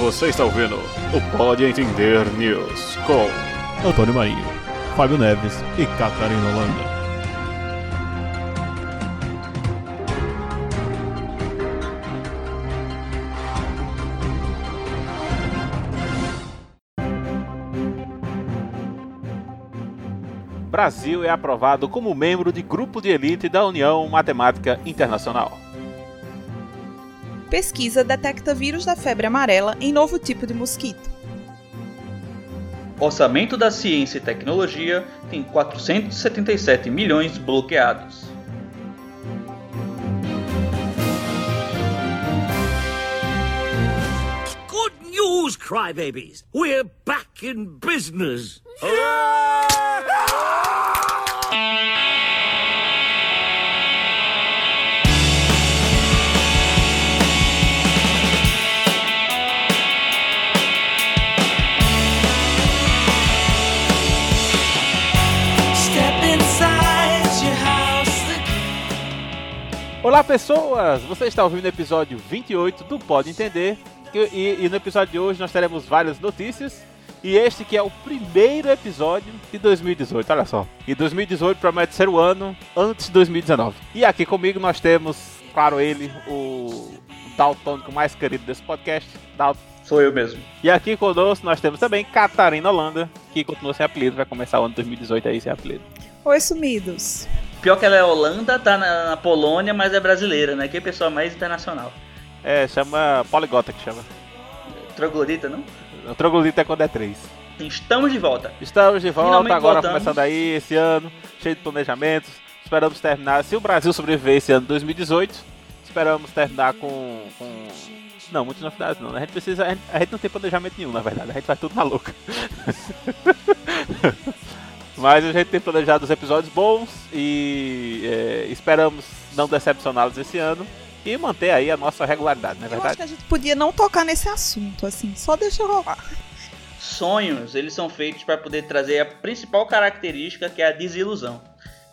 Você está ouvindo o Pode Entender News com Antônio Marinho, Fábio Neves e Catarina Holanda. Brasil é aprovado como membro de grupo de elite da União Matemática Internacional. Pesquisa detecta vírus da febre amarela em novo tipo de mosquito. Orçamento da Ciência e Tecnologia tem 477 milhões bloqueados. Good news, crybabies! We're back in business! Olá pessoas, você está ouvindo o episódio 28 do Pode Entender e, e- e no episódio de hoje nós teremos várias notícias e este que é o primeiro episódio de 2018, olha só. E 2018 promete ser o ano antes de 2019. E aqui comigo nós temos, claro ele, o daltônico mais querido desse podcast, Dalton. Sou eu mesmo. E aqui conosco nós temos também Catarina Holanda, que continua sem apelido, vai começar o ano 2018 aí sem apelido. Oi, sumidos. Pior que ela é Holanda, tá na, na Polônia, mas é brasileira, né? Que é pessoa mais internacional. É, chama Poligota que chama. Troglodita, não? O troglodita é quando é 3. Estamos de volta. Estamos de volta Finalmente agora, voltamos. começando aí esse ano, cheio de planejamentos. Esperamos terminar, se o Brasil sobreviver esse ano de 2018, esperamos terminar com. com... Não, muitas novidades não. né? A gente precisa. A gente, a gente não tem planejamento nenhum, na verdade. A gente faz tudo na louca. Mas a gente tem planejado os episódios bons e é, esperamos não decepcioná-los esse ano e manter aí a nossa regularidade, não é Eu acho verdade? que a gente podia não tocar nesse assunto, assim, só deixa rolar. Sonhos, eles são feitos para poder trazer a principal característica, que é a desilusão.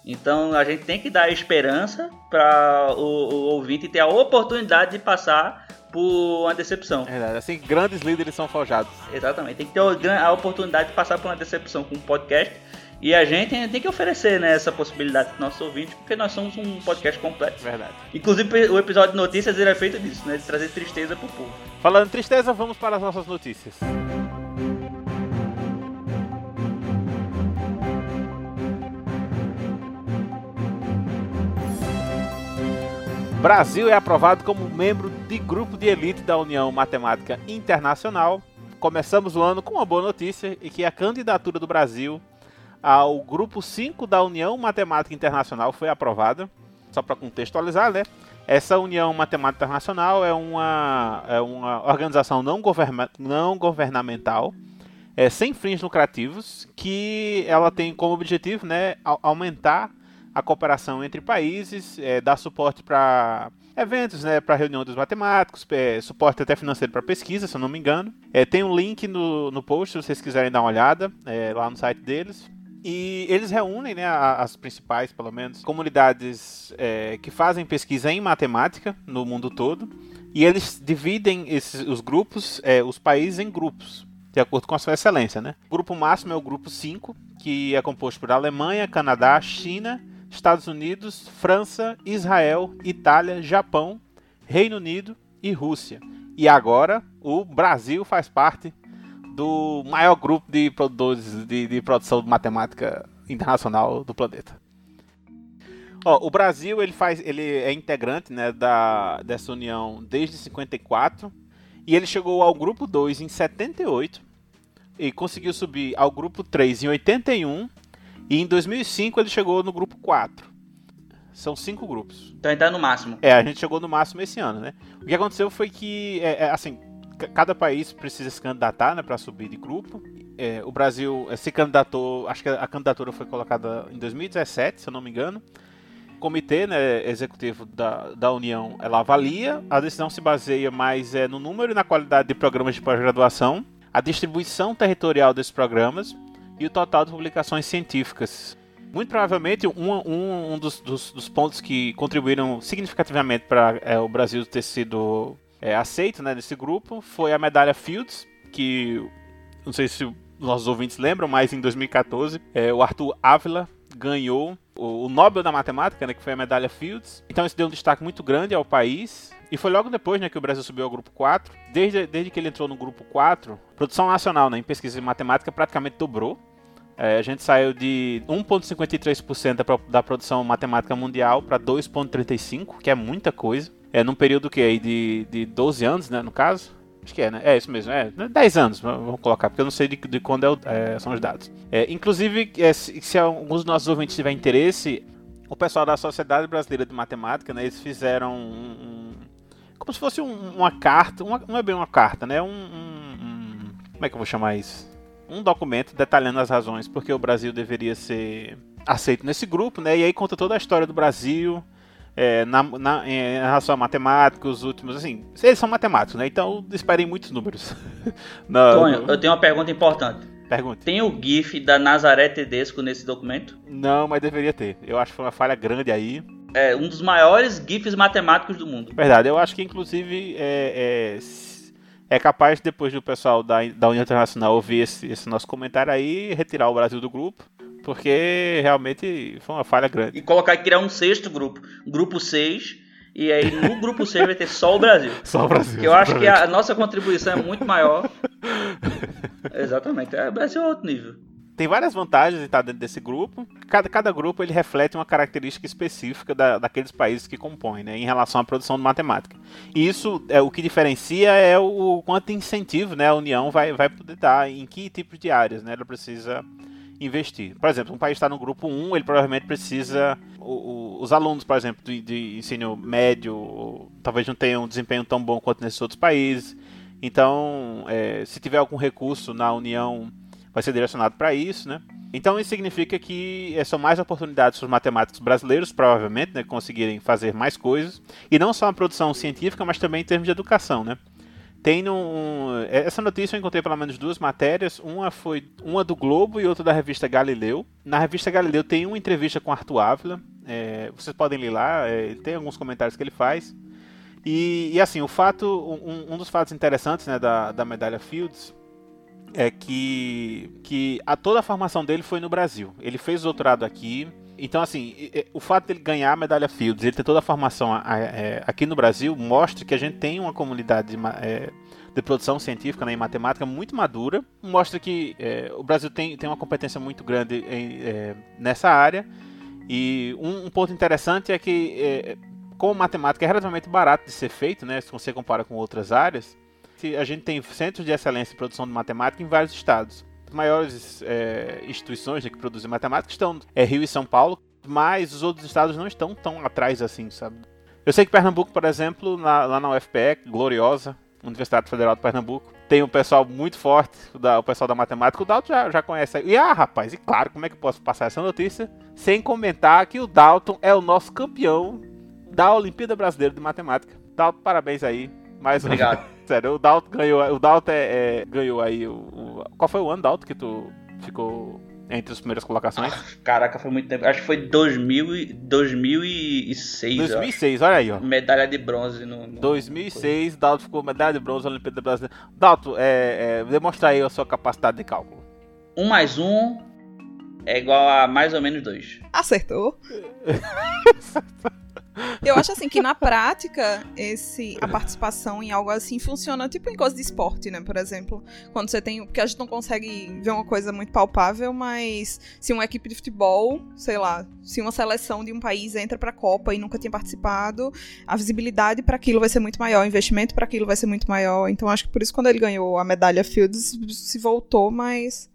Então a gente tem que dar esperança para o, o ouvinte ter a oportunidade de passar por uma decepção. É verdade. Assim, grandes líderes são forjados. Exatamente, tem que ter a oportunidade de passar por uma decepção com um podcast. E a gente tem que oferecer né, essa possibilidade para nossos ouvintes, porque nós somos um podcast completo. Verdade. Inclusive, o episódio de notícias ele é feito disso, né? De trazer tristeza pro povo. Falando em tristeza, vamos para as nossas notícias. Brasil é aprovado como membro de grupo de elite da União Matemática Internacional. Começamos o ano com uma boa notícia e que a candidatura do Brasil ao grupo 5 da União Matemática Internacional foi aprovada. Só para contextualizar, né? Essa União Matemática Internacional é uma, é uma organização não, governa, não governamental, é, sem fins lucrativos, que ela tem como objetivo né, au- aumentar a cooperação entre países, é, dar suporte para eventos, né, para reunião dos matemáticos, é, suporte até financeiro para pesquisa, se eu não me engano. É, tem um link no, no post se vocês quiserem dar uma olhada é, lá no site deles. E eles reúnem, né, as principais, pelo menos, comunidades é, que fazem pesquisa em matemática no mundo todo. E eles dividem esses, os grupos, é, os países em grupos, de acordo com a sua excelência, né? O grupo máximo é o grupo 5, que é composto por Alemanha, Canadá, China, Estados Unidos, França, Israel, Itália, Japão, Reino Unido e Rússia. E agora o Brasil faz parte do maior grupo de produtores de, de produção de matemática internacional do planeta. Ó, o Brasil ele faz, ele é integrante né, da, dessa união desde 54 e ele chegou ao grupo 2 em 78 e conseguiu subir ao grupo 3 em 81 e em 2005 ele chegou no grupo 4. São cinco grupos. Então a gente tá no máximo. É, a gente chegou no máximo esse ano, né? O que aconteceu foi que, é, é, assim, cada país precisa se candidatar, né, para subir de grupo. É, o Brasil é, se candidatou, acho que a candidatura foi colocada em 2017, se eu não me engano. O comitê né, executivo da, da União, ela avalia, a decisão se baseia mais é, no número e na qualidade de programas de pós-graduação, a distribuição territorial desses programas e o total de publicações científicas. Muito provavelmente, um, um, dos, dos, dos pontos que contribuíram significativamente para é, o Brasil ter sido é, aceito né, nesse grupo foi a medalha Fields, que não sei se nossos ouvintes lembram, mas em 2014 é, o Arthur Ávila ganhou o, Nobel da Matemática, né, que foi a medalha Fields. Então isso deu um destaque muito grande ao país. E foi logo depois né, que o Brasil subiu ao grupo 4. Desde, desde que ele entrou no grupo 4, produção nacional né, em pesquisa em matemática praticamente dobrou. É, a gente saiu de 1,53% da, da produção matemática mundial para 2,35%, que é muita coisa. É num período que aí de, de 12 anos, né, no caso. Acho que é, né? É isso mesmo, é 10 anos, vamos colocar, porque eu não sei de, de quando é o, é, são os dados. É, inclusive, é, se, se, alguns dos nossos ouvintes tiverem interesse, o pessoal da Sociedade Brasileira de Matemática, né, eles fizeram um, um como se fosse um, uma carta, uma, não é bem uma carta, né, um, como é que eu vou chamar isso? Um documento detalhando as razões porque o Brasil deveria ser aceito nesse grupo, né, e aí conta toda a história do Brasil, é, na, na, em relação a matemáticos, os últimos, assim, eles são matemáticos, né? Então esperem muitos números. na, Tonho, no... eu tenho uma pergunta importante. Pergunte. Tem o GIF da Nazaré Tedesco nesse documento? Não, mas deveria ter. Eu acho que foi uma falha grande aí. É um dos maiores GIFs matemáticos do mundo. Verdade, eu acho que inclusive é, é, é capaz, depois do pessoal da, da União Internacional ouvir esse, esse nosso comentário aí, retirar o Brasil do grupo porque realmente foi uma falha grande. E colocar e criar um sexto grupo, grupo 6, e aí no grupo 6 vai ter só o Brasil. Só o Brasil. Que eu acho que a nossa contribuição é muito maior. Exatamente, é, o Brasil é outro nível. Tem várias vantagens em estar dentro desse grupo. Cada, cada grupo ele reflete uma característica específica da, daqueles países que compõem, né, em relação à produção de matemática. E isso é o que diferencia é o, o quanto incentivo né, a União vai, vai poder dar, em que tipos de áreas né, ela precisa investir. Por exemplo, um país está no grupo 1, ele provavelmente precisa. O, o, os alunos, por exemplo, de, de ensino médio, talvez não tenham um desempenho tão bom quanto nesses outros países. Então, é, se tiver algum recurso na União, vai ser direcionado para isso, né? Então isso significa que é, são mais oportunidades para os matemáticos brasileiros, provavelmente, né, conseguirem fazer mais coisas. E não só a produção científica, mas também em termos de educação, né? Tem um, essa notícia eu encontrei pelo menos duas matérias. Uma foi uma do Globo e outra da revista Galileu. Na revista Galileu tem uma entrevista com Arthur Ávila. É, vocês podem ler lá, é, tem alguns comentários que ele faz. E, e assim, o fato, um, um, dos fatos interessantes né, da, da medalha Fields é que, que a, toda a formação dele foi no Brasil. Ele fez doutorado aqui. Então, assim, o fato dele ganhar a medalha Fields, ele ter toda a formação é, aqui no Brasil, mostra que a gente tem uma comunidade de, é, de produção científica né, em matemática muito madura. Mostra que é, o Brasil tem, tem uma competência muito grande em, é, nessa área. E um, um, ponto interessante é que, é, como matemática é relativamente barato de ser feito, né, se você compara com outras áreas, a gente tem centros de excelência em produção de matemática em vários estados. Maiores é, instituições né, que produzem matemática estão é Rio e São Paulo, mas os outros estados não estão tão atrás assim, sabe? Eu sei que Pernambuco, por exemplo, na, lá na UFPE, gloriosa, Universidade Federal de Pernambuco, tem um pessoal muito forte, o pessoal da matemática. O Dalton já, já conhece. E ah, rapaz, e claro, como é que eu posso passar essa notícia sem comentar que o Dalton é o nosso campeão da Olimpíada Brasileira de Matemática. Dalton, parabéns aí. Mais Obrigado. Sério, o Dalton ganhou, o Dalton é, é, ganhou aí o, o, Qual foi o ano, Dalton, que tu ficou entre as primeiras colocações? Ah, caraca, foi muito tempo. Acho que foi 2000, 2006. 2006, olha aí, ó. Medalha de bronze no. no 2006, no... Dalton ficou medalha de bronze na Olimpíada Brasileira. Dalton, é, é, demonstra aí a sua capacidade de cálculo. Um mais um é igual a mais ou menos dois. Acertou. Eu acho assim que na prática, esse, a participação em algo assim funciona tipo em coisa de esporte, né? Por exemplo, quando você tem. Porque a gente não consegue ver uma coisa muito palpável, mas se uma equipe de futebol, sei lá, se uma seleção de um país entra pra Copa e nunca tinha participado, a visibilidade para aquilo vai ser muito maior, o investimento para aquilo vai ser muito maior. Então acho que por isso quando ele ganhou a medalha Fields se voltou, mas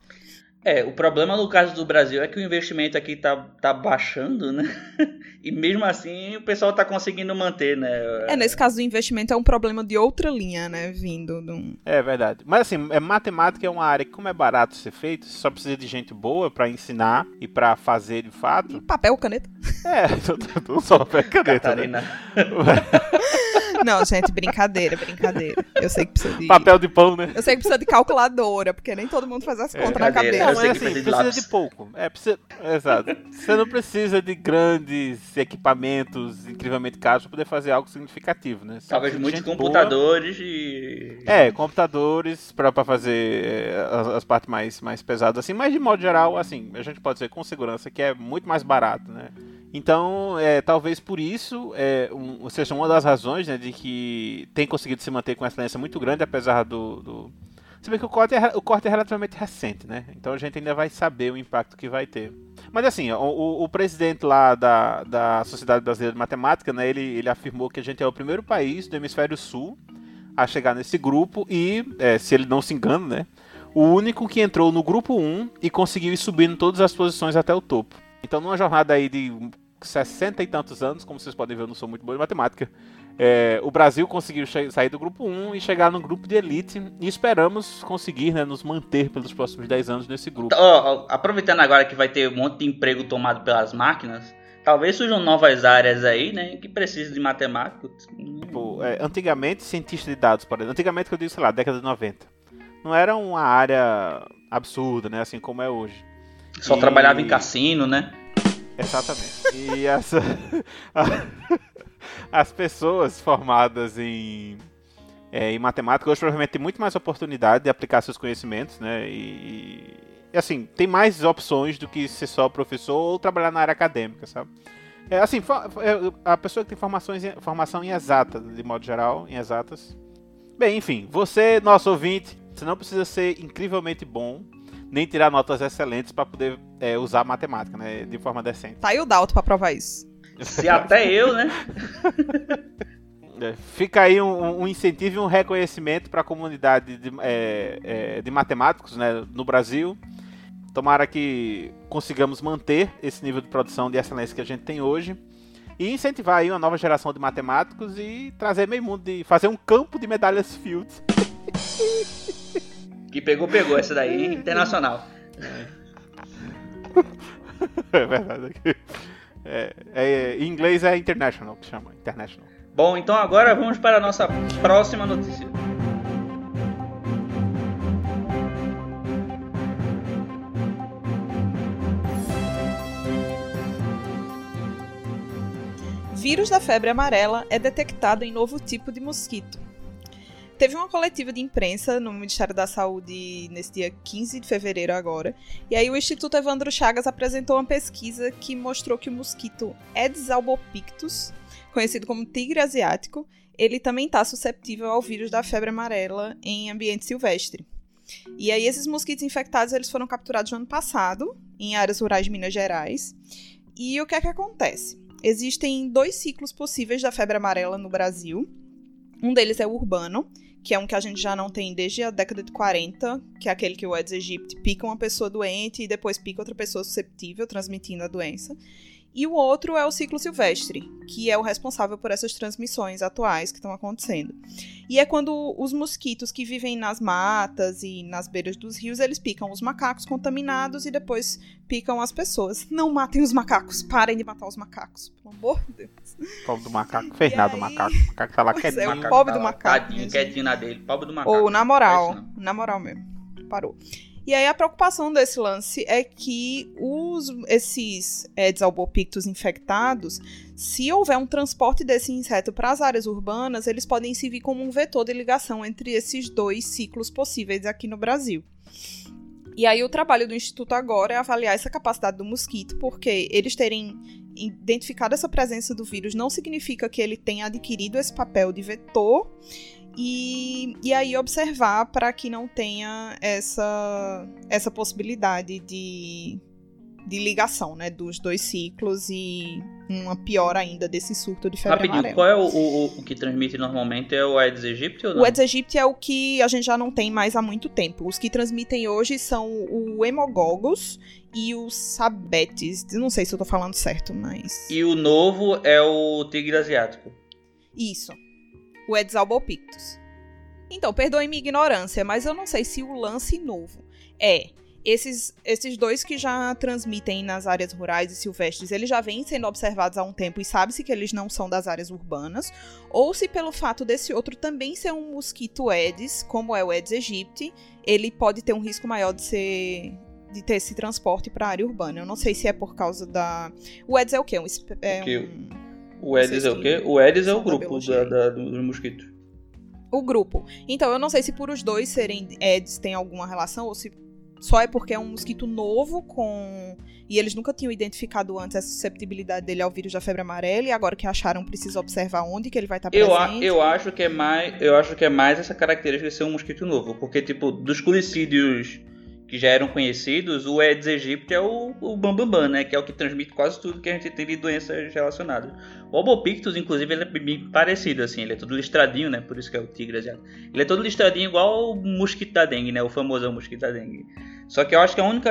é, o problema no caso do Brasil é que o investimento aqui tá, tá baixando, né? E mesmo assim o pessoal tá conseguindo manter, né? É, nesse caso do investimento é um problema de outra linha, né? Vindo de um... É verdade. Mas assim, é, matemática é uma área que, como é barato ser feito, só precisa de gente boa para ensinar e para fazer de fato. Papel, caneta. É, não só papel e caneta. Catarina. Né? Não, gente, brincadeira, brincadeira. Eu sei que precisa de. Papel de pão, né? Eu sei que precisa de calculadora, porque nem todo mundo faz as contas na brincadeira, cabeça. Não, é que assim, precisa de precisa lápis. de pouco. É, precisa... Exato. Você não precisa de grandes equipamentos incrivelmente caros para poder fazer algo significativo, né? Você Talvez muitos gente boa. computadores e. É, computadores para fazer é, as, as partes mais, mais pesadas assim, mas de modo geral, assim, a gente pode dizer com segurança que é muito mais barato, né? Então, é, talvez por isso é, um, seja uma das razões né, de que tem conseguido se manter com uma excelência muito grande, apesar do. do... Se bem que o corte, é, o corte é relativamente recente, né? Então a gente ainda vai saber o impacto que vai ter. Mas assim, o, o- o presidente lá da, da Sociedade Brasileira de Matemática, né, ele, ele afirmou que a gente é o primeiro país do hemisfério sul a chegar nesse grupo e, é, se ele não se engana, né, o único que entrou no grupo 1 e conseguiu ir subindo todas as posições até o topo. Então, numa jornada aí de 60 e tantos anos, como vocês podem ver, eu não sou muito bom em matemática, é, o Brasil conseguiu sair do grupo 1 e chegar no grupo de elite e esperamos conseguir né, nos manter pelos próximos 10 anos nesse grupo. Ó, aproveitando agora que vai ter um monte de emprego tomado pelas máquinas, talvez surjam novas áreas aí, né? Que precisam de matemáticos. Tipo, é, antigamente, cientista de dados, por exemplo, antigamente que eu digo, sei lá, década de 90, não era uma área absurda, né, assim como é hoje. Só E- trabalhava em cassino, né? Exatamente. E essa, as pessoas formadas em, é, em matemática hoje provavelmente têm muito mais oportunidade de aplicar seus conhecimentos, né? E, e, assim, tem mais opções do que ser só professor ou trabalhar na área acadêmica, sabe? É, assim, é, a pessoa que tem formações, formação em exatas, de modo geral, em exatas. Bem, enfim, você, nosso ouvinte, você não precisa ser incrivelmente bom, nem tirar notas excelentes para poder é, usar matemática, né? De forma decente. Tá aí o Dalton pra provar isso. Se até eu, né? É, Fica aí um, um incentivo e um reconhecimento para a comunidade de, é, é, de matemáticos né, no Brasil. Tomara que consigamos manter esse nível de produção de excelência que a gente tem hoje e incentivar aí uma nova geração de matemáticos e trazer meio mundo de fazer um campo de medalhas Fields. Que pegou, pegou. Essa daí, internacional. É verdade. É, é, em inglês é international que chama, international. Bom, então agora vamos para a nossa próxima notícia. Vírus da febre amarela é detectado em novo tipo de mosquito. Teve uma coletiva de imprensa no Ministério da Saúde nesse dia 15 de fevereiro agora, e aí o Instituto Evandro Chagas apresentou uma pesquisa que mostrou que o mosquito Aedes albopictus, conhecido como tigre asiático, ele também está susceptível ao vírus da febre amarela em ambiente silvestre. E aí esses mosquitos infectados eles foram capturados no ano passado em áreas rurais de Minas Gerais. E o que é que acontece? Existem dois ciclos possíveis da febre amarela no Brasil. Um deles é o urbano, que é um que a gente já não tem desde a década de 40, que é aquele que o Aedes aegypti pica uma pessoa doente e depois pica outra pessoa susceptível, transmitindo a doença. E o outro é o ciclo silvestre, que é o responsável por essas transmissões atuais que estão acontecendo. E é quando os mosquitos que vivem nas matas e nas beiras dos rios, eles picam os macacos contaminados e depois picam as pessoas. Não matem os macacos, parem de matar os macacos, pelo amor de Deus. Pobre do macaco, fez nada o aí? macaco. O macaco tá lá Pois é, quietinho. o Macaco pobre tá do macaco, Tadinho, quietinho na dele. Pobre do macaco. Ou na moral, não. na moral mesmo. Parou. E aí a preocupação desse lance é que os, esses Aedes albopictus infectados, se houver um transporte desse inseto para as áreas urbanas, eles podem servir como um vetor de ligação entre esses dois ciclos possíveis aqui no Brasil. E aí o trabalho do Instituto agora é avaliar essa capacidade do mosquito, porque eles terem identificado essa presença do vírus não significa que ele tenha adquirido esse papel de vetor e, e aí observar para que não tenha essa, essa possibilidade de, de ligação né, dos dois ciclos e uma pior ainda desse surto de febre Rapidinho, amarela. qual é o, o, o que transmite normalmente? É o Aedes aegypti ou não? O Aedes aegypti é o que a gente já não tem mais há muito tempo. Os que transmitem hoje são o Hemogogus e os Sabetes. Não sei se eu tô falando certo, mas... E o novo é o tigre asiático. Isso. O albopictus. Então, perdoe minha ignorância, mas eu não sei se o lance novo é esses, esses dois que já transmitem nas áreas rurais e silvestres, eles já vêm sendo observados há um tempo e sabe-se que eles não são das áreas urbanas, ou se pelo fato desse outro também ser um mosquito Aedes, como é o Aedes aegypti, ele pode ter um risco maior de ser de ter esse transporte para a área urbana. Eu não sei se é por causa da o Aedes é o quê? Um, é um- O Aedes é o quê? O Aedes é o grupo da, da, dos mosquitos. o grupo. Então, eu não sei se por os dois serem Aedes tem alguma relação ou se só é porque é um mosquito novo com e eles nunca tinham identificado antes a susceptibilidade dele ao vírus da febre amarela e agora que acharam precisa observar onde que ele vai estar Eu, a- presente. eu acho que é mais, eu acho que é mais essa característica de ser um mosquito novo, porque tipo dos culicídios que já eram conhecidos, o Aedes aegypti é o, o bambambam, né, que é o que transmite quase tudo que a gente tem de doenças relacionadas. O Albopictus, inclusive, ele é bem parecido assim, ele é todo listradinho, né, por isso que é o tigre asiático. Ele é todo listradinho igual o mosquito da dengue, né, o famoso mosquito da dengue. Só que eu acho que a única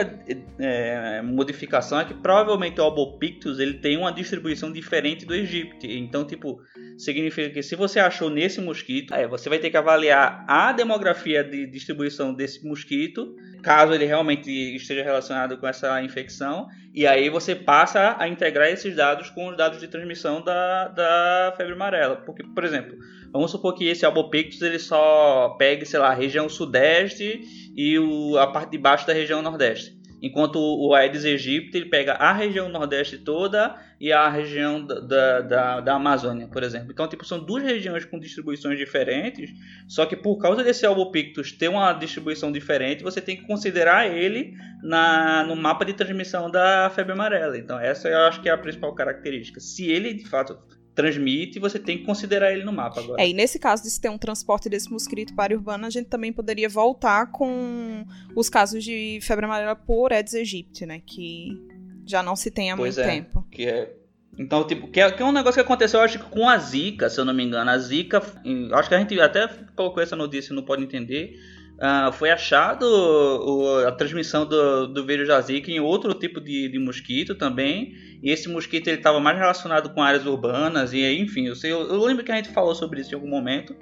é, modificação é que provavelmente o Albopictus ele tem uma distribuição diferente do Egipto. Então, tipo, significa que se você achou nesse mosquito, é, você vai ter que avaliar a demografia de distribuição desse mosquito, caso ele realmente esteja relacionado com essa infecção, e aí você passa a integrar esses dados com os dados de transmissão da, da febre amarela. Porque, por exemplo, vamos supor que esse Albopictus ele só pegue, sei lá, a região sudeste e o, a parte de baixo da região nordeste. Enquanto o Aedes aegypti ele pega a região nordeste toda e a região da, da, da, da Amazônia, por exemplo. Então, tipo, são duas regiões com distribuições diferentes, só que por causa desse Albopictus ter uma distribuição diferente, você tem que considerar ele na, no mapa de transmissão da febre amarela. Então, essa eu acho que é a principal característica. Se ele, de fato, transmite, você tem que considerar ele no mapa agora. É, e nesse caso de se ter um transporte desse mosquito para a área urbana, a gente também poderia voltar com os casos de febre amarela por Aedes aegypti, né? Que já não se tem há Pois muito é. tempo. Que é. Então, tipo, que é, que é um negócio que aconteceu, eu acho que com a Zika, se eu não me engano. A Zika, acho que a gente até colocou essa notícia no Pode Entender. Ah, foi achado o- a transmissão do, do vírus da Zika em outro tipo de, de mosquito também. E esse mosquito ele estava mais relacionado com áreas urbanas. E enfim, eu, sei, eu, eu lembro que a gente falou sobre isso em algum momento.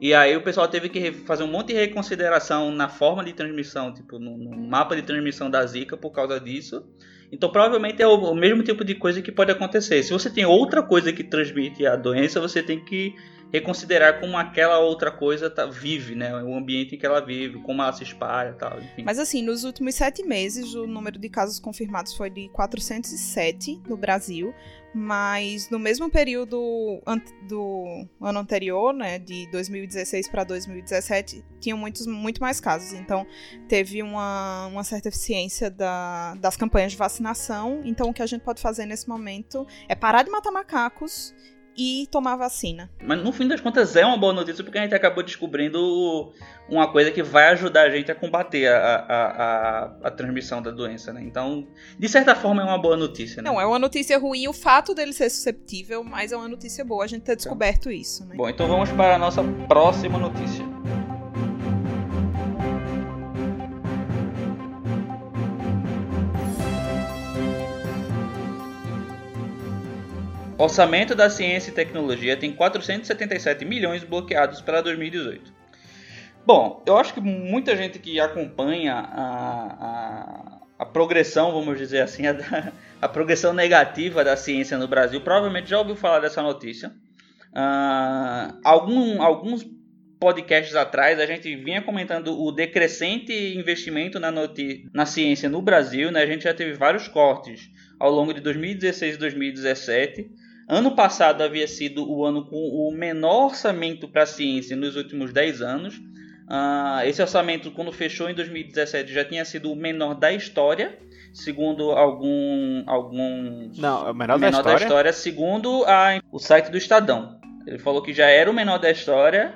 E aí o pessoal teve que fazer um monte de reconsideração na forma de transmissão, tipo, no, no mapa de transmissão da Zika por causa disso. Então provavelmente é o, o mesmo tipo de coisa que pode acontecer. Se você tem outra coisa que transmite a doença, você tem que reconsiderar como aquela outra coisa tá, vive, né? O ambiente em que ela vive, como ela se espalha tal. Enfim. Mas assim, nos últimos sete meses, o número de casos confirmados foi de 407 no Brasil, mas no mesmo período do ano anterior, né, de 2016 para 2017, tinham muitos, muito mais casos. Então, teve uma, uma certa eficiência da- das campanhas de vacinação. Então, o que a gente pode fazer nesse momento é parar de matar macacos e tomar vacina. Mas no fim das contas é uma boa notícia porque a gente acabou descobrindo uma coisa que vai ajudar a gente a combater a, a, a, a transmissão da doença, né? Então, de certa forma é uma boa notícia, né? Não, é uma notícia ruim o fato dele ser susceptível, mas é uma notícia boa a gente ter descoberto isso, né? Bom, então vamos para a nossa próxima notícia. Orçamento da Ciência e Tecnologia tem 477 milhões bloqueados para 2018. Bom, eu acho que muita gente que acompanha a, a, a progressão, vamos dizer assim, a, a progressão negativa da ciência no Brasil, provavelmente já ouviu falar dessa notícia. Ah, algum, alguns podcasts atrás a gente vinha comentando o decrescente investimento na, na ciência no Brasil, né? A gente já teve vários cortes ao longo de 2016 e 2017. Ano passado havia sido o ano com o menor orçamento para a ciência nos últimos 10 anos. Ah, esse orçamento, quando fechou em 2017, já tinha sido o menor da história, segundo algum, alguns Não, é o menor, menor da história. segundo a- o site do Estadão. Ele falou que já era o menor da história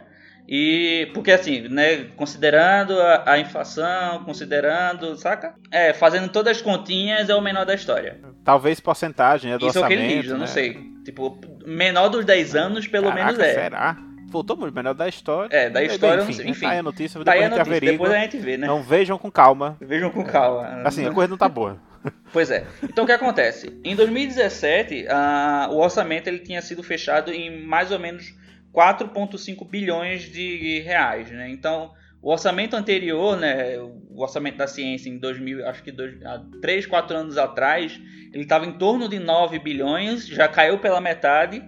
e porque assim, né, considerando a, a inflação, considerando, saca? É, fazendo todas as continhas é o menor da história. Talvez porcentagem né, do Isso é o que orçamento. ele diz, eu não né? sei. Tipo, menor dos 10 anos pelo Caraca, menos é. Será? Voltou muito, menor da história. É, da história, enfim. Enfim, Tá aí a notícia, Tá depois a notícia, averigua. depois a gente vê, né? Não vejam com calma. Vejam com calma. Assim, a coisa não tá boa. Pois é. Então o que acontece? Em 2017, ah, o orçamento ele tinha sido fechado em mais ou menos 4,5 bilhões de reais. Né? Então O orçamento anterior, né, o orçamento da ciência em 2000, acho que dois, há 3, 4 anos atrás, ele estava em torno de 9 bilhões, já caiu pela metade.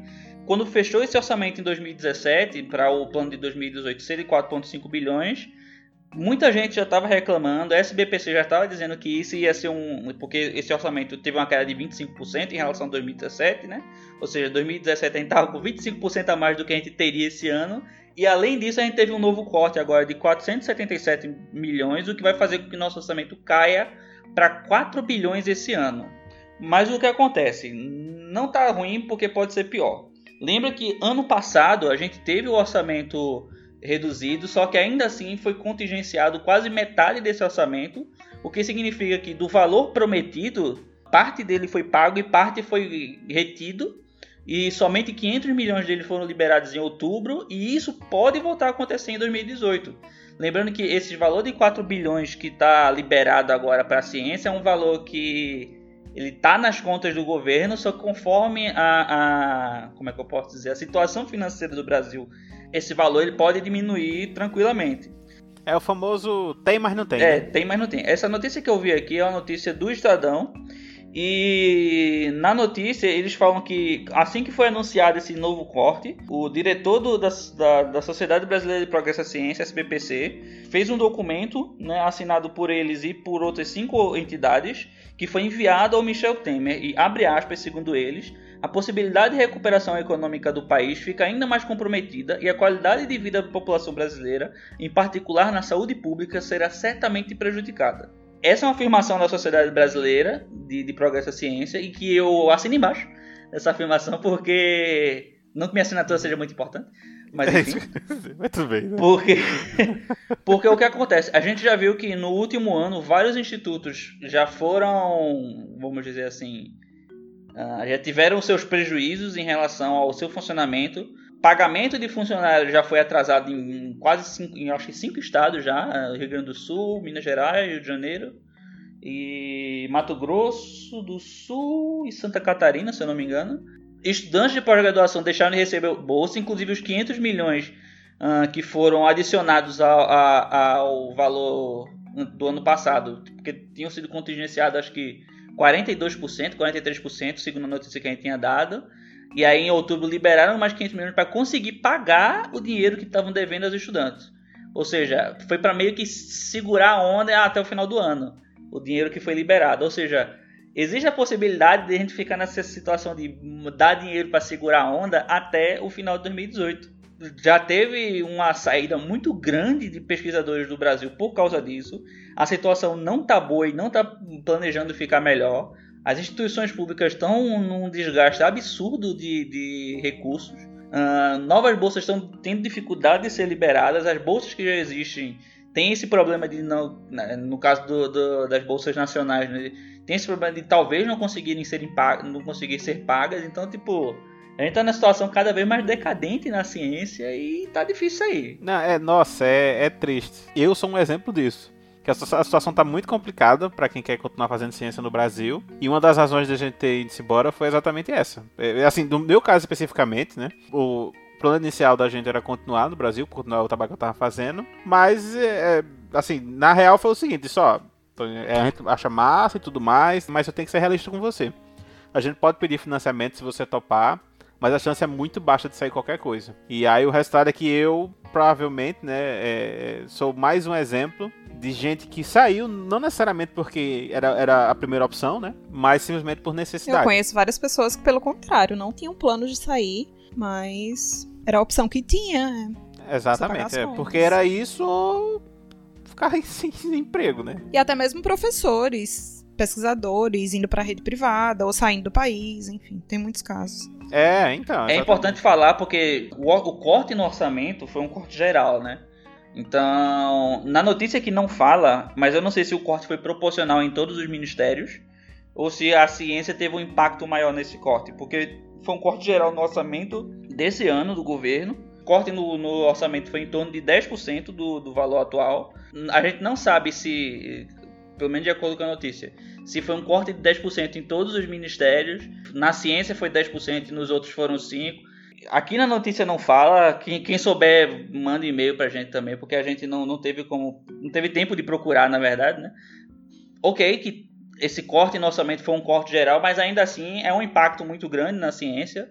Quando fechou esse orçamento em 2017, para o plano de 2018 ser de 4,5 bilhões, muita gente já estava reclamando, a SBPC já estava dizendo que isso ia ser um. Porque esse orçamento teve uma queda de 25% em relação a 2017, né? Ou seja, 2017 a gente estava com 25% a mais do que a gente teria esse ano. E além disso, a gente teve um novo corte agora de 477 milhões, o que vai fazer com que nosso orçamento caia para 4 bilhões esse ano. Mas o que acontece? Não está ruim porque pode ser pior. Lembra que ano passado a gente teve o orçamento reduzido, só que ainda assim foi contingenciado quase metade desse orçamento, o que significa que do valor prometido, parte dele foi pago e parte foi retido, e somente 500 milhões dele foram liberados em outubro, e isso pode voltar a acontecer em 2018. Lembrando que esse valor de 4 bilhões que está liberado agora para a ciência é um valor que ele está nas contas do governo, só que conforme a, a, como é que eu posso dizer, a situação financeira do Brasil, esse valor ele pode diminuir tranquilamente. É o famoso tem, mas não tem. É, né? tem, mas não tem. Essa notícia que eu vi aqui é uma notícia do Estadão. E na notícia eles falam que assim que foi anunciado esse novo corte, o diretor do, da, da, da, Sociedade Brasileira de Progresso da Ciência, SBPC, fez um documento né, assinado por eles e por outras cinco entidades que foi enviado ao Michel Temer e abre aspas segundo eles a possibilidade de recuperação econômica do país fica ainda mais comprometida e a qualidade de vida da população brasileira, em particular na saúde pública, será certamente prejudicada. Essa é uma afirmação da Sociedade Brasileira de, de Progresso da Ciência e que eu assino embaixo essa afirmação porque não que minha assinatura seja muito importante, mas enfim. mas tudo bem, né? Porque, porque o que acontece? A gente já viu que no último ano vários institutos já foram, vamos dizer assim, uh, já tiveram seus prejuízos em relação ao seu funcionamento. Pagamento de funcionários já foi atrasado em quase cinco, em acho que cinco estados já, Rio Grande do Sul, Minas Gerais, Rio de Janeiro e Mato Grosso do Sul e Santa Catarina, se eu não me engano. Estudantes de pós-graduação deixaram de receber bolsa, inclusive os 500 milhões uh, que foram adicionados ao, ao valor do ano passado, porque tinham sido contingenciados acho que 42%, 43%, segundo a notícia que a gente tinha dado. E aí em outubro liberaram mais 500 milhões para conseguir pagar o dinheiro que estavam devendo aos estudantes. Ou seja, foi para meio que segurar a onda até o final do ano, o dinheiro que foi liberado. Ou seja, existe a possibilidade de a gente ficar nessa situação de dar dinheiro para segurar a onda até o final de 2018. Já teve uma saída muito grande de pesquisadores do Brasil por causa disso. A situação não está boa e não está planejando ficar melhor. As instituições públicas estão num desgaste absurdo de, de recursos. Uh, novas bolsas estão tendo dificuldade de ser liberadas. As bolsas que já existem têm esse problema de não, né, no caso do, do, das bolsas nacionais, né, tem esse problema de talvez não conseguirem serem não conseguir ser pagas. Então, tipo, a gente tá numa situação cada vez mais decadente na ciência e tá difícil aí. Não, é, nossa, é, é triste. Eu sou um exemplo disso que a situação está muito complicada para quem quer continuar fazendo ciência no Brasil. E uma das razões de a gente ter ido embora foi exatamente essa. É, assim, no meu caso especificamente, né? O plano inicial da gente era continuar no Brasil, continuar o trabalho que eu estava fazendo. Mas, é, assim, na real foi o seguinte: só. É, a gente acha massa e tudo mais, mas eu tenho que ser realista com você. A gente pode pedir financiamento se você topar, mas a chance é muito baixa de sair qualquer coisa. E aí o resultado é que eu, provavelmente, né, é, sou mais um exemplo de gente que saiu, não necessariamente porque era, era a primeira opção, né? Mas simplesmente por necessidade. Eu conheço várias pessoas que, pelo contrário, não tinham plano de sair, mas era a opção que tinha. né? Exatamente, é, porque era isso ou ficar sem, sem emprego, né? E até mesmo professores, pesquisadores, indo para a rede privada ou saindo do país, enfim, tem muitos casos. É, então. É exatamente. importante falar porque o, o corte no orçamento foi um corte geral, né? Então, na notícia que não fala, mas eu não sei se o corte foi proporcional em todos os ministérios ou se a ciência teve um impacto maior nesse corte, porque foi um corte geral no orçamento desse ano do governo. O corte no, no orçamento foi em torno de 10% do, do valor atual. A gente não sabe se, pelo menos de acordo com a notícia, se foi um corte de 10% em todos os ministérios. Na ciência foi 10% e nos outros foram 5%. aqui na notícia não fala. Quem, quem souber, manda e-mail pra gente também, porque a gente não, não teve como. Não teve tempo de procurar, na verdade, né? Ok, que esse corte no orçamento foi um corte geral, mas ainda assim é um impacto muito grande na ciência.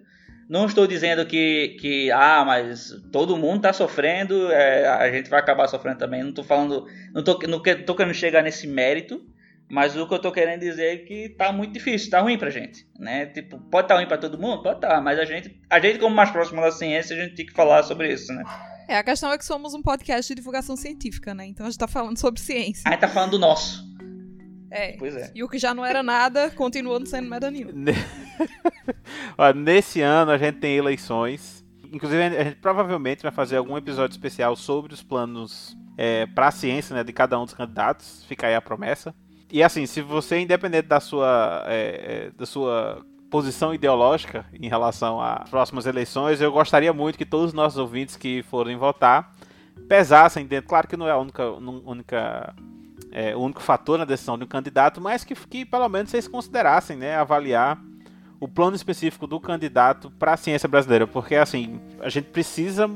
Não estou dizendo que, que ah, mas todo mundo está sofrendo, é, a gente vai acabar sofrendo também. Não estou falando, não estou não tô querendo chegar nesse mérito, mas o que eu estou querendo dizer é que tá muito difícil, tá ruim pra gente, né? Tipo, pode estar ruim para todo mundo, pode estar, mas a gente, a gente como mais próximo da ciência, a gente tem que falar sobre isso, né? É, a questão é que somos um podcast de divulgação científica, né? Então a gente tá falando sobre ciência. A gente tá falando do nosso. É. Pois é. E o que já não era nada, continua não sendo merda nenhuma. Ó, nesse ano a gente tem eleições. Inclusive, a gente provavelmente vai fazer algum episódio especial sobre os planos é, para a ciência né, de cada um dos candidatos. Fica aí a promessa. E assim, se você, independente da sua, é, é, da sua posição ideológica em relação às próximas eleições, eu gostaria muito que todos os nossos ouvintes que forem votar pesassem dentro. Claro que não é a única, única é, o único fator na decisão de um candidato, mas que, que pelo menos vocês considerassem, né, avaliar o plano específico do candidato para a ciência brasileira, porque assim a gente precisa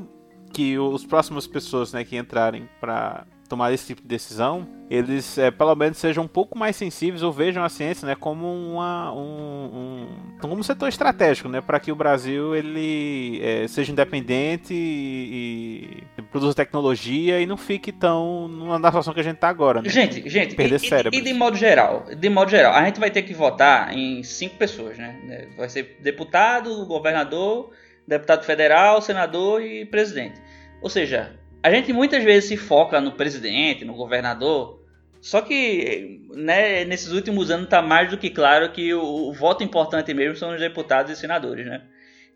que os próximas pessoas, né, que entrarem para tomar esse tipo de decisão, eles é, pelo menos sejam um pouco mais sensíveis ou vejam a ciência, né, como uma, um, um como um setor estratégico, né, para que o Brasil ele é, seja independente e, e produza tecnologia e não fique tão na situação que a gente está agora, né? Gente, gente, Perder e, e- e de modo geral, de modo geral, a gente vai ter que votar em cinco pessoas, né? Vai ser deputado, governador, deputado federal, senador e presidente. Ou seja, a gente muitas vezes se foca no presidente, no governador, só que né, nesses últimos anos está mais do que claro que o, o voto importante mesmo são os deputados e senadores, né?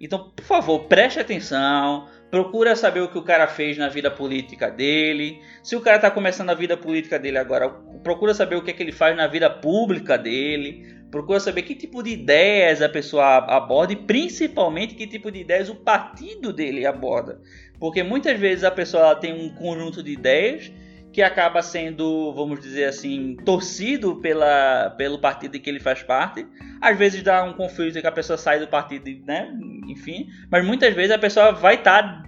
Então, por favor, preste atenção, procura saber o que o cara fez na vida política dele. Se o cara tá começando a vida política dele agora, procura saber o que é que ele faz na vida pública dele. Procura saber que tipo de ideias a pessoa aborda e principalmente que tipo de ideias o partido dele aborda. Porque muitas vezes a pessoa tem um conjunto de ideias que acaba sendo, vamos dizer assim, torcido pela, pelo partido em que ele faz parte. Às vezes dá um conflito que a pessoa sai do partido, né? Enfim. Mas muitas vezes a pessoa vai estar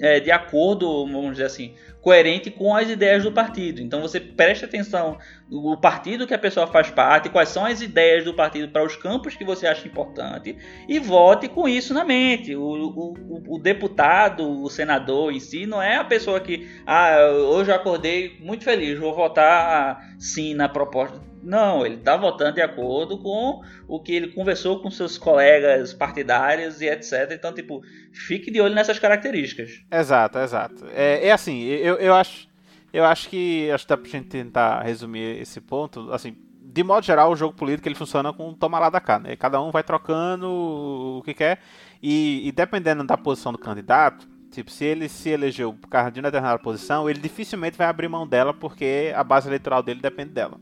é, de acordo, vamos dizer assim, coerente com as ideias do partido. Então você preste atenção no partido que a pessoa faz parte, quais são as ideias do partido para os campos que você acha importante e vote com isso na mente. O, o, o- deputado, o senador em si, não é a pessoa que, ah, hoje eu acordei muito feliz, vou votar sim na proposta. Não, ele está votando de acordo com o que ele conversou com seus colegas partidários e etc. Então, tipo, fique de olho nessas características. Exato, exato. É, é assim, eu, eu acho. Eu acho que acho que dá pra gente tentar resumir esse ponto. Assim, de modo geral, o jogo político ele funciona com toma lá da cá, né? Cada um vai trocando o que quer. E, e dependendo da posição do candidato, tipo, se ele se elegeu por causa de uma determinada posição, ele dificilmente vai abrir mão dela porque a base eleitoral dele depende dela.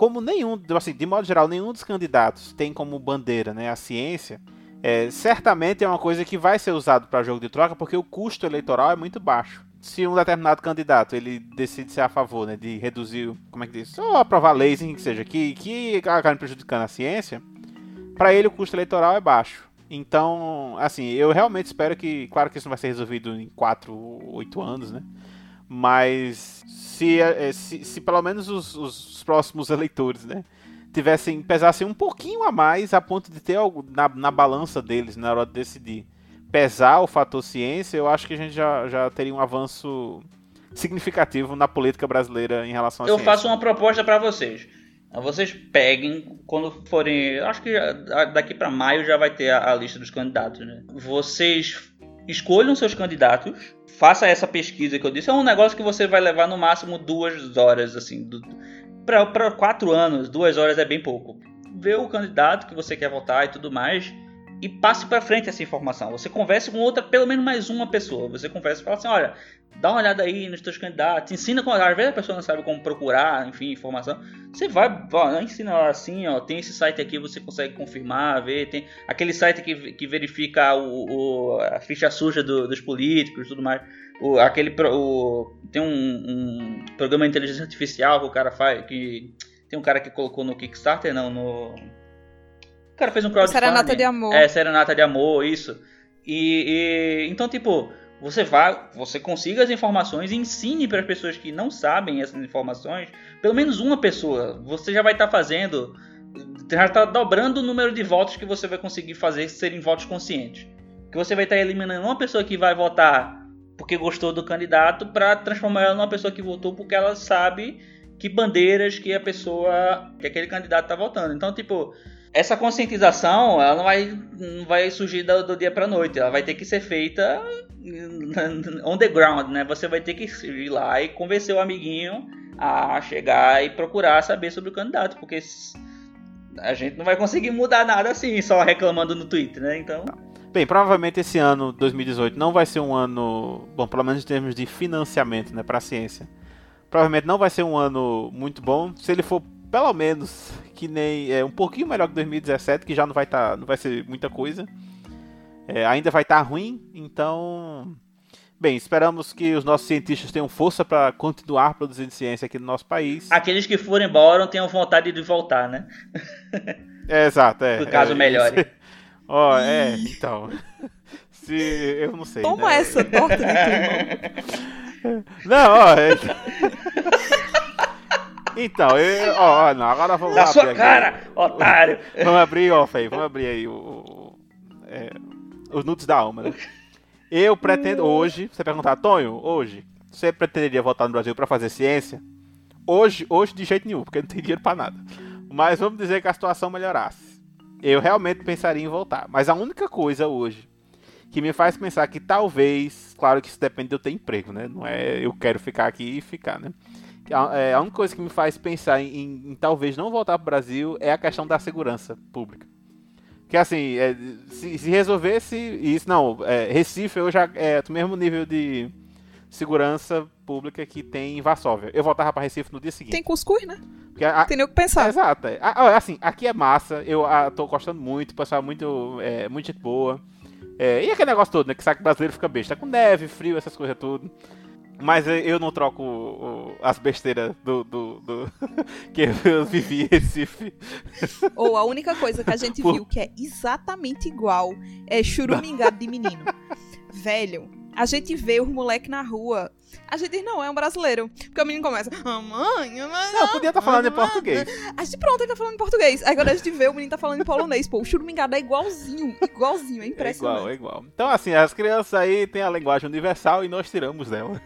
Como nenhum, assim, de modo geral, nenhum dos candidatos tem como bandeira né, a ciência, é, certamente é uma coisa que vai ser usado para jogo de troca porque o custo eleitoral é muito baixo. Se um determinado candidato ele decide ser a favor né, de reduzir, como é que diz, só aprovar leis, que seja, que, que acabem prejudicando a ciência, para ele o custo eleitoral é baixo. Então, assim, eu realmente espero que, claro que isso não vai ser resolvido em 4, 8 anos, né? Mas se, eh, se, se pelo menos os, os próximos eleitores, né? Tivessem, pesassem um pouquinho a mais a ponto de ter algo na, na balança deles na hora de decidir pesar o fator ciência, eu acho que a gente já, já teria um avanço significativo na política brasileira em relação à Eu ciência. faço uma proposta para vocês. Vocês peguem, quando forem. Acho que daqui para maio já vai ter a, a lista dos candidatos, né? Vocês escolham seus candidatos, faça essa pesquisa que eu disse. É um negócio que você vai levar no máximo duas horas, assim. Para quatro anos, duas horas é bem pouco. Vê o candidato que você quer votar e tudo mais. E passe para frente essa informação. Você converse com outra, pelo menos mais uma pessoa. Você conversa e fala assim: olha, dá uma olhada aí nos teus candidatos, ensina como. Às vezes a pessoa não sabe como procurar, enfim, informação. Você vai, ó, ensina assim, ó, tem esse site aqui, você consegue confirmar, ver, tem aquele site que, que verifica o, o- a ficha suja do- dos políticos tudo mais. O, aquele, o, tem um, um programa de inteligência artificial que o cara faz, que tem um cara que colocou no Kickstarter, não, no... O cara fez um crowdfunding. Serenata de Amor. É, Serenata de Amor, isso. E, e- então, tipo, você vai, você consiga as informações e ensine para as pessoas que não sabem essas informações, pelo menos uma pessoa, você já vai estar fazendo, já está dobrando o número de votos que você vai conseguir fazer serem votos conscientes. Que você vai estar eliminando uma pessoa que vai votar porque gostou do candidato para transformar ela numa pessoa que votou porque ela sabe que bandeiras que a pessoa, que aquele candidato está votando. Então, tipo, essa conscientização, ela não vai, não vai surgir do, do dia para noite, ela vai ter que ser feita on the ground, né? Você vai ter que ir lá e convencer o amiguinho a chegar e procurar saber sobre o candidato, porque a gente não vai conseguir mudar nada assim, só reclamando no Twitter, né? Então, Bem, provavelmente esse ano, 2018, não vai ser um ano, bom, pelo menos em termos de financiamento, né, para a ciência. Provavelmente não vai ser um ano muito bom. Se ele for pelo menos que nem é um pouquinho melhor que 2017, que já não vai tá, não vai ser muita coisa. É, ainda vai estar ruim, então Bem, esperamos que os nossos cientistas tenham força para continuar produzindo ciência aqui no nosso país. aqueles que forem embora tenham vontade de voltar, né? É, exato, é. No caso é, melhore. Ó, é, então. Se eu não sei. Toma né? essa torta de. Não, ó. é- Então, eu, ó, ó, não, agora vamos Na abrir sua aqui. cara, otário! Vamos abrir, ó, aí, vamos abrir aí o, o- é, os nudes da alma, né? Eu pretendo hoje, você perguntar, Tonho, hoje, você pretenderia voltar no Brasil pra fazer ciência? Hoje, hoje de jeito nenhum, porque não tem dinheiro pra nada. Mas vamos dizer que a situação melhorasse. Eu realmente pensaria em voltar. Mas a única coisa hoje que me faz pensar que talvez, claro que isso depende de eu ter emprego, né? Não é eu quero ficar aqui e ficar, né? A, é, a única coisa que me faz pensar em, em- em talvez não voltar pro Brasil é a questão da segurança pública. Que assim, é, se, se resolvesse isso, não, é, Recife eu já é do mesmo nível de segurança pública que tem em Varsóvia. Eu voltava pra Recife no dia seguinte. Tem cuscuz, né? Porque a- Tem nem o que pensar. Exato. é. Ah, ó, assim, aqui é massa, eu ah, tô gostando muito, o pessoal é muito, é, muito gente boa. É, e aquele negócio todo, né? Que sabe que brasileiro fica besta com neve, frio, essas coisas tudo. Mas eu- não troco o- o- as besteiras do, do, do- que eu vivi em Recife. Ou a única coisa que a gente Pô. viu que é exatamente igual é churumingado de menino. Velho, a gente vê os moleque na rua. A gente diz, não, é um brasileiro. Porque o menino começa, ah, mãe, mãe. Não, podia estar falando em português. A gente, pronto, ele tá falando em português. Aí quando a gente vê, o menino tá falando em polonês. Pô, o churumingado é igualzinho, igualzinho, é É impressionante. igual, é igual. Então, assim, as crianças aí têm a linguagem universal e nós tiramos dela.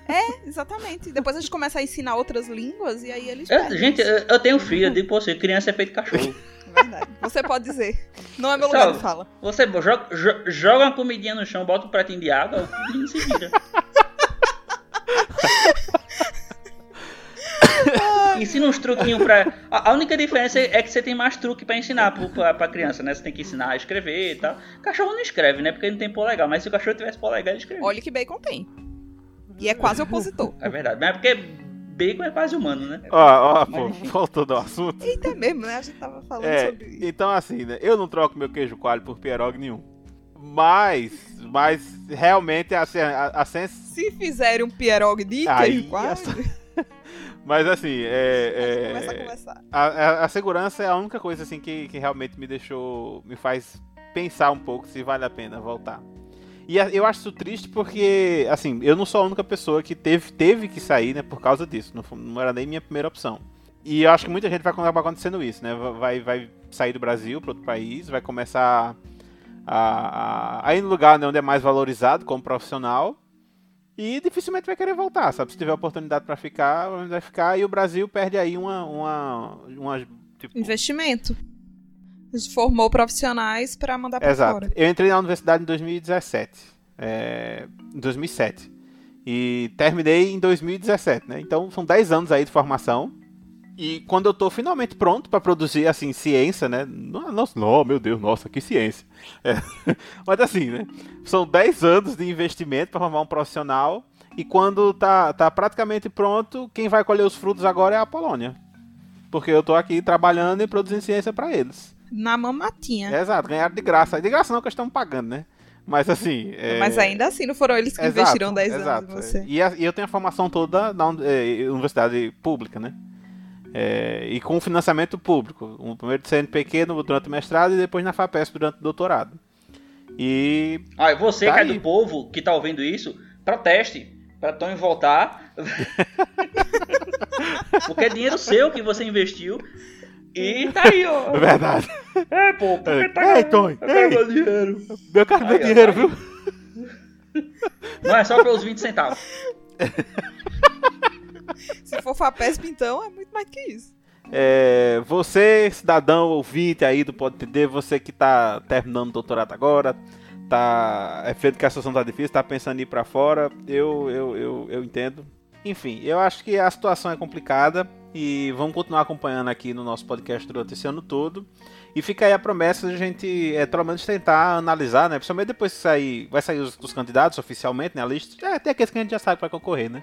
Exatamente. Depois a gente começa a ensinar outras línguas e aí eles. Eu- gente, eu, eu tenho filho, eu digo pra você, criança é feito cachorro. Verdade. Você pode dizer. Não é meu lugar de fala. Você joga, jo- joga uma comidinha no chão, bota um pratinho de água, o menino se vira. Ensina uns truquinhos pra. A única diferença é que você tem mais truque pra ensinar pro- pra, pra criança, né? Você tem que ensinar a escrever e tal. Cachorro não escreve, né? Porque ele não tem polegar. Mas se o cachorro tivesse polegar, ele escreve. Olha que bacon tem. E é quase opositor. É verdade. Mas é porque bacon é quase humano, né? Ó, ó, pô, voltando ao assunto. Eita, mesmo, né? A gente tava falando É, sobre isso. então assim, né? Eu não troco meu queijo coalho por pierogi nenhum. Mas, mas realmente assim, a, a sens... Se fizerem um pierogi de Aí, queijo quase, essa- Mas assim, é, a é, conversar. a, a- a segurança é a única coisa assim que, que realmente me deixou, me faz pensar um pouco se vale a pena voltar. E eu acho isso triste porque, assim, eu não sou a única pessoa que teve, teve que sair, né, por causa disso. Não, não era nem minha primeira opção. E eu acho que muita gente vai acabar acontecendo isso, né? Vai, vai sair do Brasil para outro país, vai começar a, a, a ir no lugar né, onde é mais valorizado como profissional e dificilmente vai querer voltar, sabe? Se tiver oportunidade para ficar, vai ficar e o Brasil perde aí uma, uma, uma tipo, Investimento. Formou profissionais pra mandar Exato. fora. Eu entrei na universidade em 2017. É, em 2007. E terminei em 2017, né? Então são 10 anos aí de formação. E quando eu tô finalmente pronto para produzir, assim, ciência, né? No- Nossa, não, meu Deus, nossa, que ciência. É. Mas assim, né? São 10 anos de investimento para formar um profissional. E quando tá, tá praticamente pronto, quem vai colher os frutos agora é a Polônia. Porque eu tô aqui trabalhando e produzindo ciência para eles. Na mamatinha. Exato, ganharam de graça. De graça não, que estão pagando, né? Mas assim. é- Mas ainda assim, não foram eles que exato, investiram 10 exato, anos em você. é. E, a- e eu tenho a formação toda na uni- é, universidade pública, né? É, e com financiamento público. Um primeiro de CNPq durante o mestrado e depois na FAPESP durante o doutorado. E Ah, e você Tá que é aí. do povo que tá ouvindo isso, proteste pra Tony voltar. Porque é dinheiro seu que você investiu. E tá aí, ó. é verdade. É, pô, porque tá Ei, Tony, eu quero ei. meu dinheiro. Meu cara, meu dinheiro, tá viu? Não é só pelos 20 centavos. Se for FAPESP, então, é muito mais que isso. É, você, cidadão ouvinte aí do Pode Entender, você que tá terminando o doutorado agora, tá é vendo que a situação tá difícil, tá pensando em ir pra fora, eu, eu, eu, eu entendo. Enfim, eu acho que a situação é complicada e vamos continuar acompanhando aqui no nosso podcast durante esse ano todo. E fica aí a promessa de a gente, é, pelo menos, tentar analisar, né? Principalmente depois que sair, vai sair os, os candidatos oficialmente, né? A lista. É, tem aqueles que a gente já sabe que concorrer, né?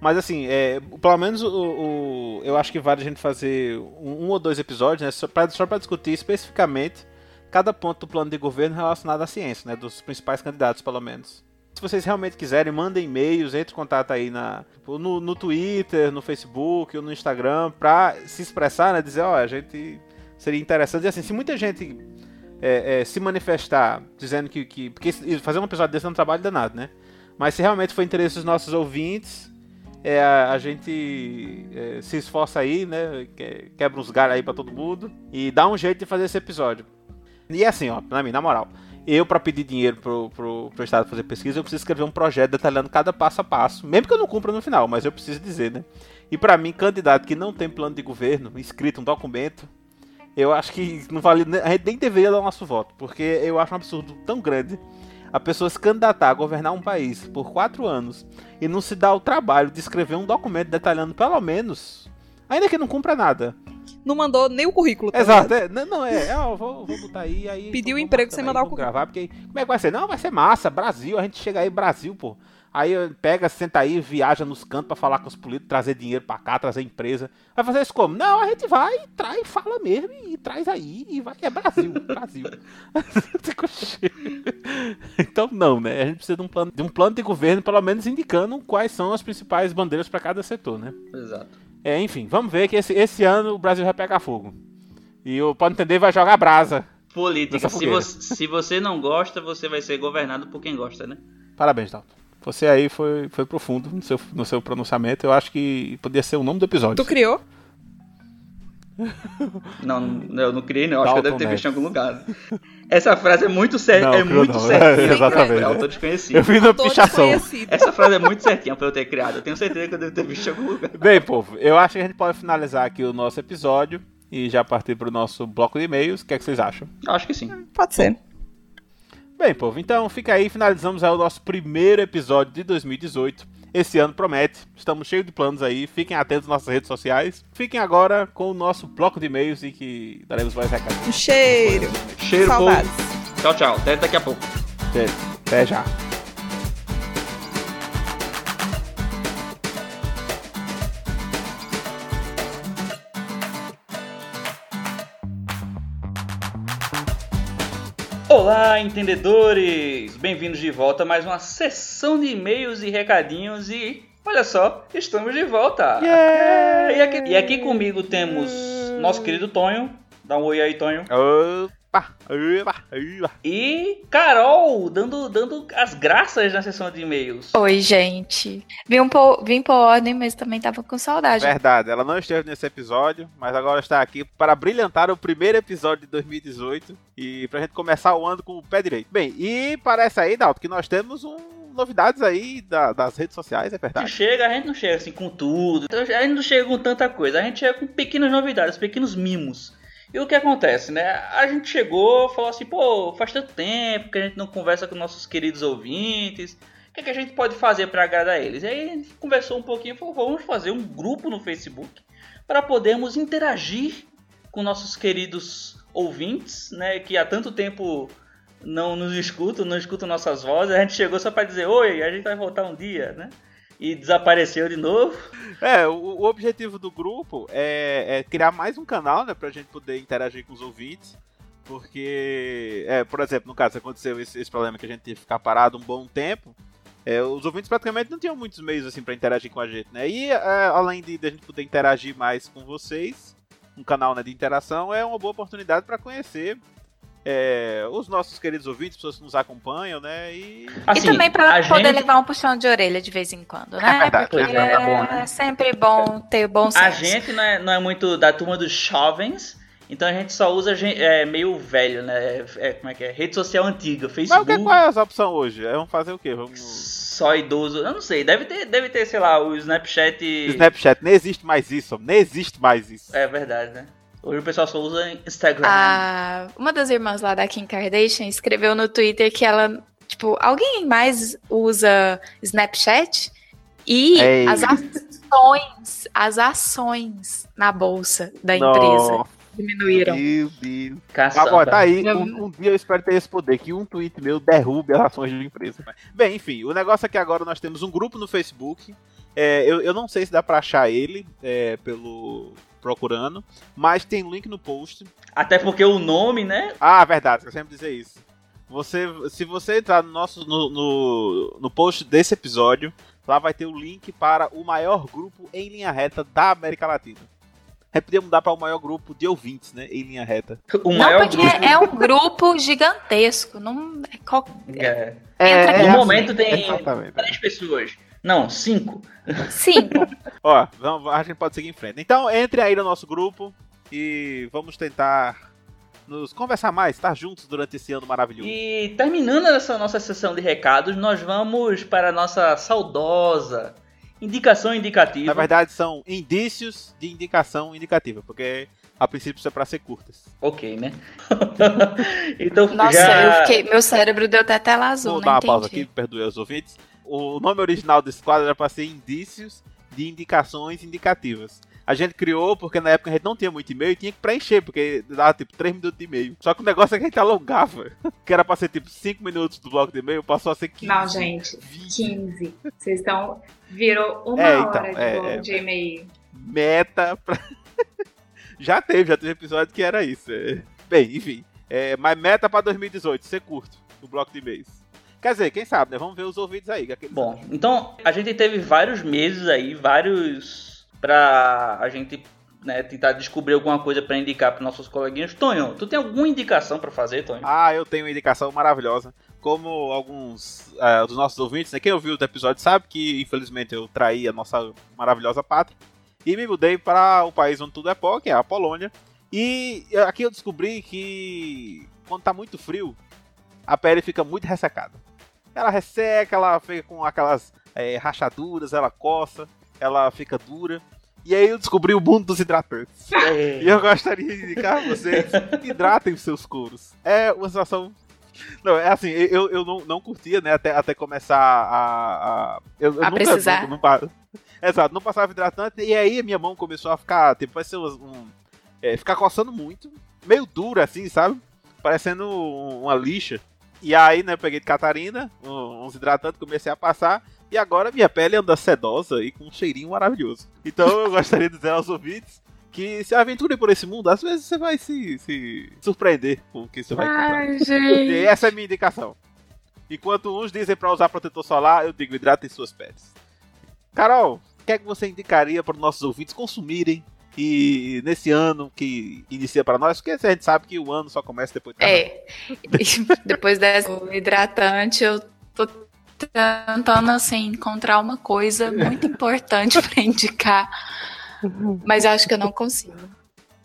Mas assim, é, pelo menos o, o- eu acho que vale a gente fazer um, um ou dois episódios, né? Só para discutir especificamente cada ponto do plano de governo relacionado à ciência, né? Dos principais candidatos, pelo menos. Se vocês realmente quiserem, mandem e-mails, entre em contato aí na, tipo, no, no Twitter, no Facebook ou no Instagram, pra se expressar, né? Dizer, ó, a gente seria interessante. E assim, se muita gente é, é, se manifestar dizendo que, que. Porque fazer um episódio desse é um trabalho danado, né? Mas se realmente for interesse dos nossos ouvintes, é, a, a gente é, se esforça aí, né? que- Quebra uns galhos aí pra todo mundo e dá um jeito de fazer esse episódio. E assim, ó, pra mim, na moral, eu pra pedir dinheiro pro, pro, pro Estado fazer pesquisa, eu preciso escrever um projeto detalhando cada passo a passo, mesmo que eu não cumpra no final, mas eu preciso dizer, né? E pra mim, candidato que não tem plano de governo, escrito um documento, eu acho que não vale, a gente nem deveria dar o nosso voto, porque eu acho um absurdo tão grande a pessoa se candidatar a governar um país por quatro anos e não se dá o trabalho de escrever um documento detalhando pelo menos, ainda que não cumpra nada. Não mandou nem o currículo. tá Exato, é, não, não, é, é, ó, vou, vou botar aí, aí Pediu emprego sem aí, mandar o vamos gravar, porque aí, como é que vai ser? Não, vai ser massa, Brasil, a gente chega aí, Brasil, pô. Aí pega, senta aí, viaja nos cantos pra falar com os políticos, trazer dinheiro pra cá, trazer empresa. Vai fazer isso como? Não, a gente vai, traz, fala mesmo e traz aí e vai. É Brasil, Brasil. então não, né? A gente precisa de um plano de um plano de governo, pelo menos indicando quais são as principais bandeiras pra cada setor, né? Exato. É, enfim, vamos ver que esse, esse ano o Brasil vai pegar fogo. E o Pode Entender vai jogar brasa. Política. Se você, se você não gosta, você vai ser governado por quem gosta, né? Parabéns, Dalton. Você aí foi, foi profundo no seu, no seu pronunciamento. Eu acho que podia ser o nome do episódio. Tu criou? Não, eu não criei, não. Acho que eu Dalton deve ter visto em algum lugar. Essa frase é muito certa. É muito não. certinha. É, exatamente. É autor Eu desconhecido. vi na Todo pichação. Essa frase é muito certinha pra eu ter criado. Eu tenho certeza que eu devo ter visto em algum lugar. Bem, povo, eu acho que a gente pode finalizar aqui o nosso episódio e já partir para o nosso bloco de e-mails. O que, é que vocês acham? Acho que sim. Pode ser. Bem, povo, então fica aí, finalizamos aí o nosso primeiro episódio de 2018. Esse ano promete, estamos cheios de planos aí, fiquem atentos nas nossas redes sociais. Fiquem agora com o nosso bloco de e-mails e que daremos mais recados. Cheiro. Cheiro, Saudades. povo. Tchau, tchau. Até daqui a pouco. Até, até já. Olá, entendedores! Bem-vindos de volta a mais uma sessão de e-mails e recadinhos e olha só, estamos de volta! Yeah! E, aqui, e aqui comigo temos nosso querido Tonho. Dá um oi aí, Tonho. Opa. E Carol, dando, dando as graças na sessão de e-mails. Oi, gente. Vim, por, vim por ordem, mas também tava com saudade. Verdade, ela não esteve nesse episódio, mas agora está aqui para brilhantar o primeiro episódio de 2018 e pra gente começar o ano com o pé direito. Bem, e parece aí, Dalton, que nós temos um, novidades aí da- das redes sociais, é A gente verdade? chega, a gente não chega assim com tudo. Então, A gente não chega com tanta coisa. A gente chega com pequenas novidades, pequenos mimos. E o que acontece, né? A gente chegou, falou assim, pô, faz tanto tempo que a gente não conversa com nossos queridos ouvintes. O que, é que a gente pode fazer para agradar eles? E aí a gente conversou um pouquinho e falou, vamos fazer um grupo no Facebook para podermos interagir com nossos queridos ouvintes, né? Que há tanto tempo não nos escutam, não escutam nossas vozes. A gente chegou só para dizer, oi, a gente vai voltar um dia, né? E desapareceu de novo. É, o, o objetivo do grupo é, é criar mais um canal, né, pra gente poder interagir com os ouvintes. Porque, é, por exemplo, no caso, aconteceu esse, esse problema que a gente teve que ficar parado um bom tempo. é, os ouvintes praticamente não tinham muitos meios assim para interagir com a gente, né? E é, além de, de a gente poder interagir mais com vocês, um canal né, de interação é uma boa oportunidade para conhecer é, os nossos queridos ouvintes, pessoas que nos acompanham, né? E Assim, e também pra a poder gente- levar um puxão de orelha de vez em quando, É né? verdade, Porque pois é, é bom, né? é sempre bom ter bom senso. A gente não é, não é muito da turma dos jovens, então a gente só usa é, meio velho, né? É, é, como é que é? Rede social antiga, Mas o Facebook. que, qual é essa opção hoje? É, Vamos fazer o quê? Vamos. Só idoso. Eu não sei, deve ter, deve ter, sei lá, o Snapchat. Snapchat, nem existe mais isso, nem existe mais isso. É verdade, né? Hoje o pessoal só usa Instagram. A- uma das irmãs lá da Kim Kardashian escreveu no Twitter que ela, tipo, alguém mais usa Snapchat e Ei. as ações, as ações na bolsa da empresa Nossa, diminuíram. Meu Deus. Caçamba. Agora, tá aí, um, um dia eu espero ter esse poder, que um tweet meu derrube as ações de empresa. Bem, enfim, o negócio é que agora nós temos um grupo no Facebook. É, eu, eu não sei se dá pra achar ele é, pelo procurando, mas tem link no post. Até porque o nome, né? Ah, verdade, eu sempre dizer isso. Você, se você entrar no nosso no, no, no post desse episódio, lá vai ter o link para o maior grupo em linha reta da América Latina. Gente podia mudar para o maior grupo de ouvintes, né? Em linha reta. O Não, maior porque grupo. é um grupo gigantesco. Não é qual- É. Entra No momento tem Exatamente. três pessoas. Não, cinco. Cinco. Ó, vamos, a gente pode seguir em frente. Então, entre aí no nosso grupo e vamos tentar nos conversar mais, estar juntos durante esse ano maravilhoso. E terminando essa nossa sessão de recados, nós vamos para a nossa saudosa indicação indicativa. Na verdade, são indícios de indicação indicativa, porque a princípio isso é pra ser curtas. Ok, né? então Nossa, já... eu fiquei, meu cérebro deu até tela azul, Vou não dar uma entendi. pausa aqui, perdoe os ouvintes. O nome original desse quadro era pra ser indícios de indicações indicativas. A gente criou porque na época a gente não tinha muito e-mail e tinha que preencher, porque dava tipo 3 minutos de e-mail. Só que o negócio é que a gente alongava. Que era pra ser tipo 5 minutos do bloco de e-mail, passou a ser 15. Não, gente, 20. 15. Vocês estão. Virou uma É, então, hora de é, bloco é. de e-mail. meta pra... já teve, já teve episódio que era isso. é. Bem, enfim. É, mas meta pra 2018, ser curto, o bloco de e-mails. Quer dizer, quem sabe, né? Vamos ver os ouvidos aí. Bom, então a gente teve vários meses aí, vários pra a gente né, tentar descobrir alguma coisa pra indicar para nossos coleguinhas. Tonho, tu tem alguma indicação pra fazer, Tonho? Ah, eu tenho uma indicação maravilhosa. Como alguns ah, dos nossos ouvintes, né? Quem ouviu o episódio sabe que, infelizmente, eu traí a nossa maravilhosa pátria. E me mudei para o país onde tudo é pó, que é a Polônia. E aqui eu descobri que quando tá muito frio, a pele fica muito ressecada. Ela resseca, ela fica com aquelas eh, rachaduras, ela coça, ela fica dura. E aí eu descobri o mundo dos hidratantes. E eu gostaria de indicar a vocês, hidratem os seus couros. É uma situação... Não, é assim, eu, eu não, não curtia, né, até, até começar a... a eu, eu A nunca- precisar. Não, não pa- Exato, não passava hidratante, e aí a minha mão começou a ficar, tipo, parecia um... é, ficar coçando muito, meio dura assim, sabe? Parecendo um- uma lixa. E aí, né, eu peguei de Catarina, uns hidratantes, comecei a passar, e agora minha pele anda sedosa e com um cheirinho maravilhoso. Então eu gostaria de dizer aos ouvintes que se aventure por esse mundo, às vezes você vai se, se surpreender com o que você vai encontrar. Ai, E gente. essa é a minha indicação. Enquanto uns dizem pra usar protetor solar, eu digo hidratem suas peles. Carol, o que é que você indicaria para os nossos ouvintes consumirem e nesse ano que inicia para nós? Porque a gente sabe que o ano só começa depois do carnaval. É. Depois dessa hidratante, eu tô tentando assim encontrar uma coisa muito importante pra indicar, mas acho que eu não consigo.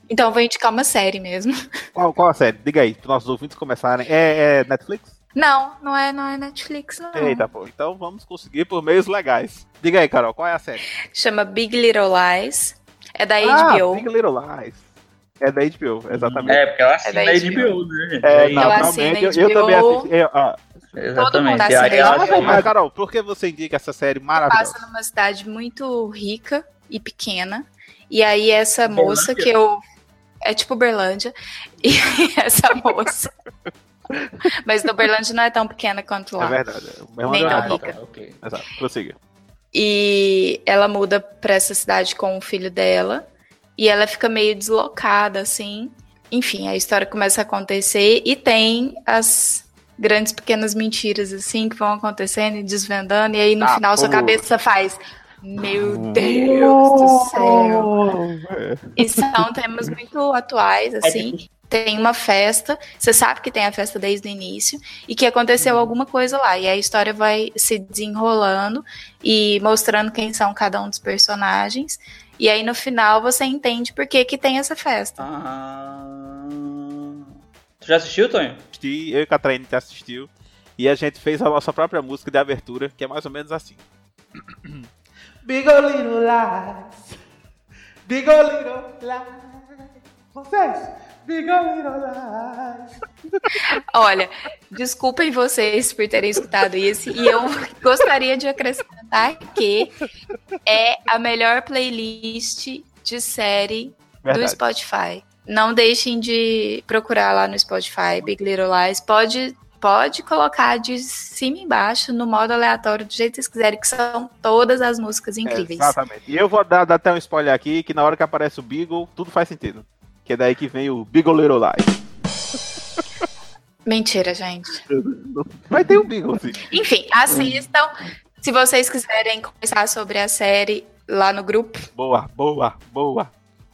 Então eu vou indicar uma série mesmo. Qual, qual a série? Diga aí, para nossos ouvintes começarem. É, é Netflix? Não, não é, não é Netflix não. Eita, pô. Então vamos conseguir por meios legais. Diga aí, Carol, qual é a série? Chama Big Little Lies. É da Ah, HBO. Big Little Lies. É da HBO, exatamente. É, porque ela assina É da a HBO. HBO, né? É, Aí- naturalmente, eu, assino eu também HBO. assisti. eu- ah, Exatamente. mundo Aí assina HBO. mas, mas, Carol, por que você indica essa série maravilhosa? Passa numa cidade muito rica e pequena. E aí essa moça que eu. É tipo Berlândia. E essa moça. Mas no Berlândia não é tão pequena quanto É lá. verdade. É uma Nem tão é, rica. Ah, ok. Exato, prossiga. E ela muda pra essa cidade com o filho dela. E ela fica meio deslocada, assim. Enfim, a história começa a acontecer e tem as grandes pequenas mentiras, assim, que vão acontecendo e desvendando. E aí no Ah, final sua cabeça faz. Meu Deus do céu! É. E são temas muito atuais, É assim. Tem uma festa, você sabe que tem a festa desde o início e que aconteceu alguma coisa lá. E a história vai se desenrolando e mostrando quem são cada um dos personagens. E aí no final você entende por que, que tem essa festa. Ah... Tu já assistiu, Tonho? assisti, eu e Catraine te assistiu. E a gente fez a nossa própria música de abertura, que é mais ou menos assim. Big ol' little lies. Big ol' little lies. Vocês. Big ol' little lies. Olha, desculpem vocês por terem escutado isso. E eu gostaria de acrescentar que é a melhor playlist de série do Verdade. Spotify. Não deixem de procurar lá no Spotify, Big Little Lies. Pode, pode colocar de cima e embaixo, no modo aleatório, do jeito que vocês quiserem, que são todas as músicas incríveis. Exatamente. E eu vou dar, dar até um spoiler aqui, que na hora que aparece o Beagle, tudo faz sentido. Que é daí que vem o Beagle Little Lies. Mentira, gente. Vai ter um Beagle, sim. Enfim, assistam. Se vocês quiserem conversar sobre a série lá no grupo, Boa, boa, boa.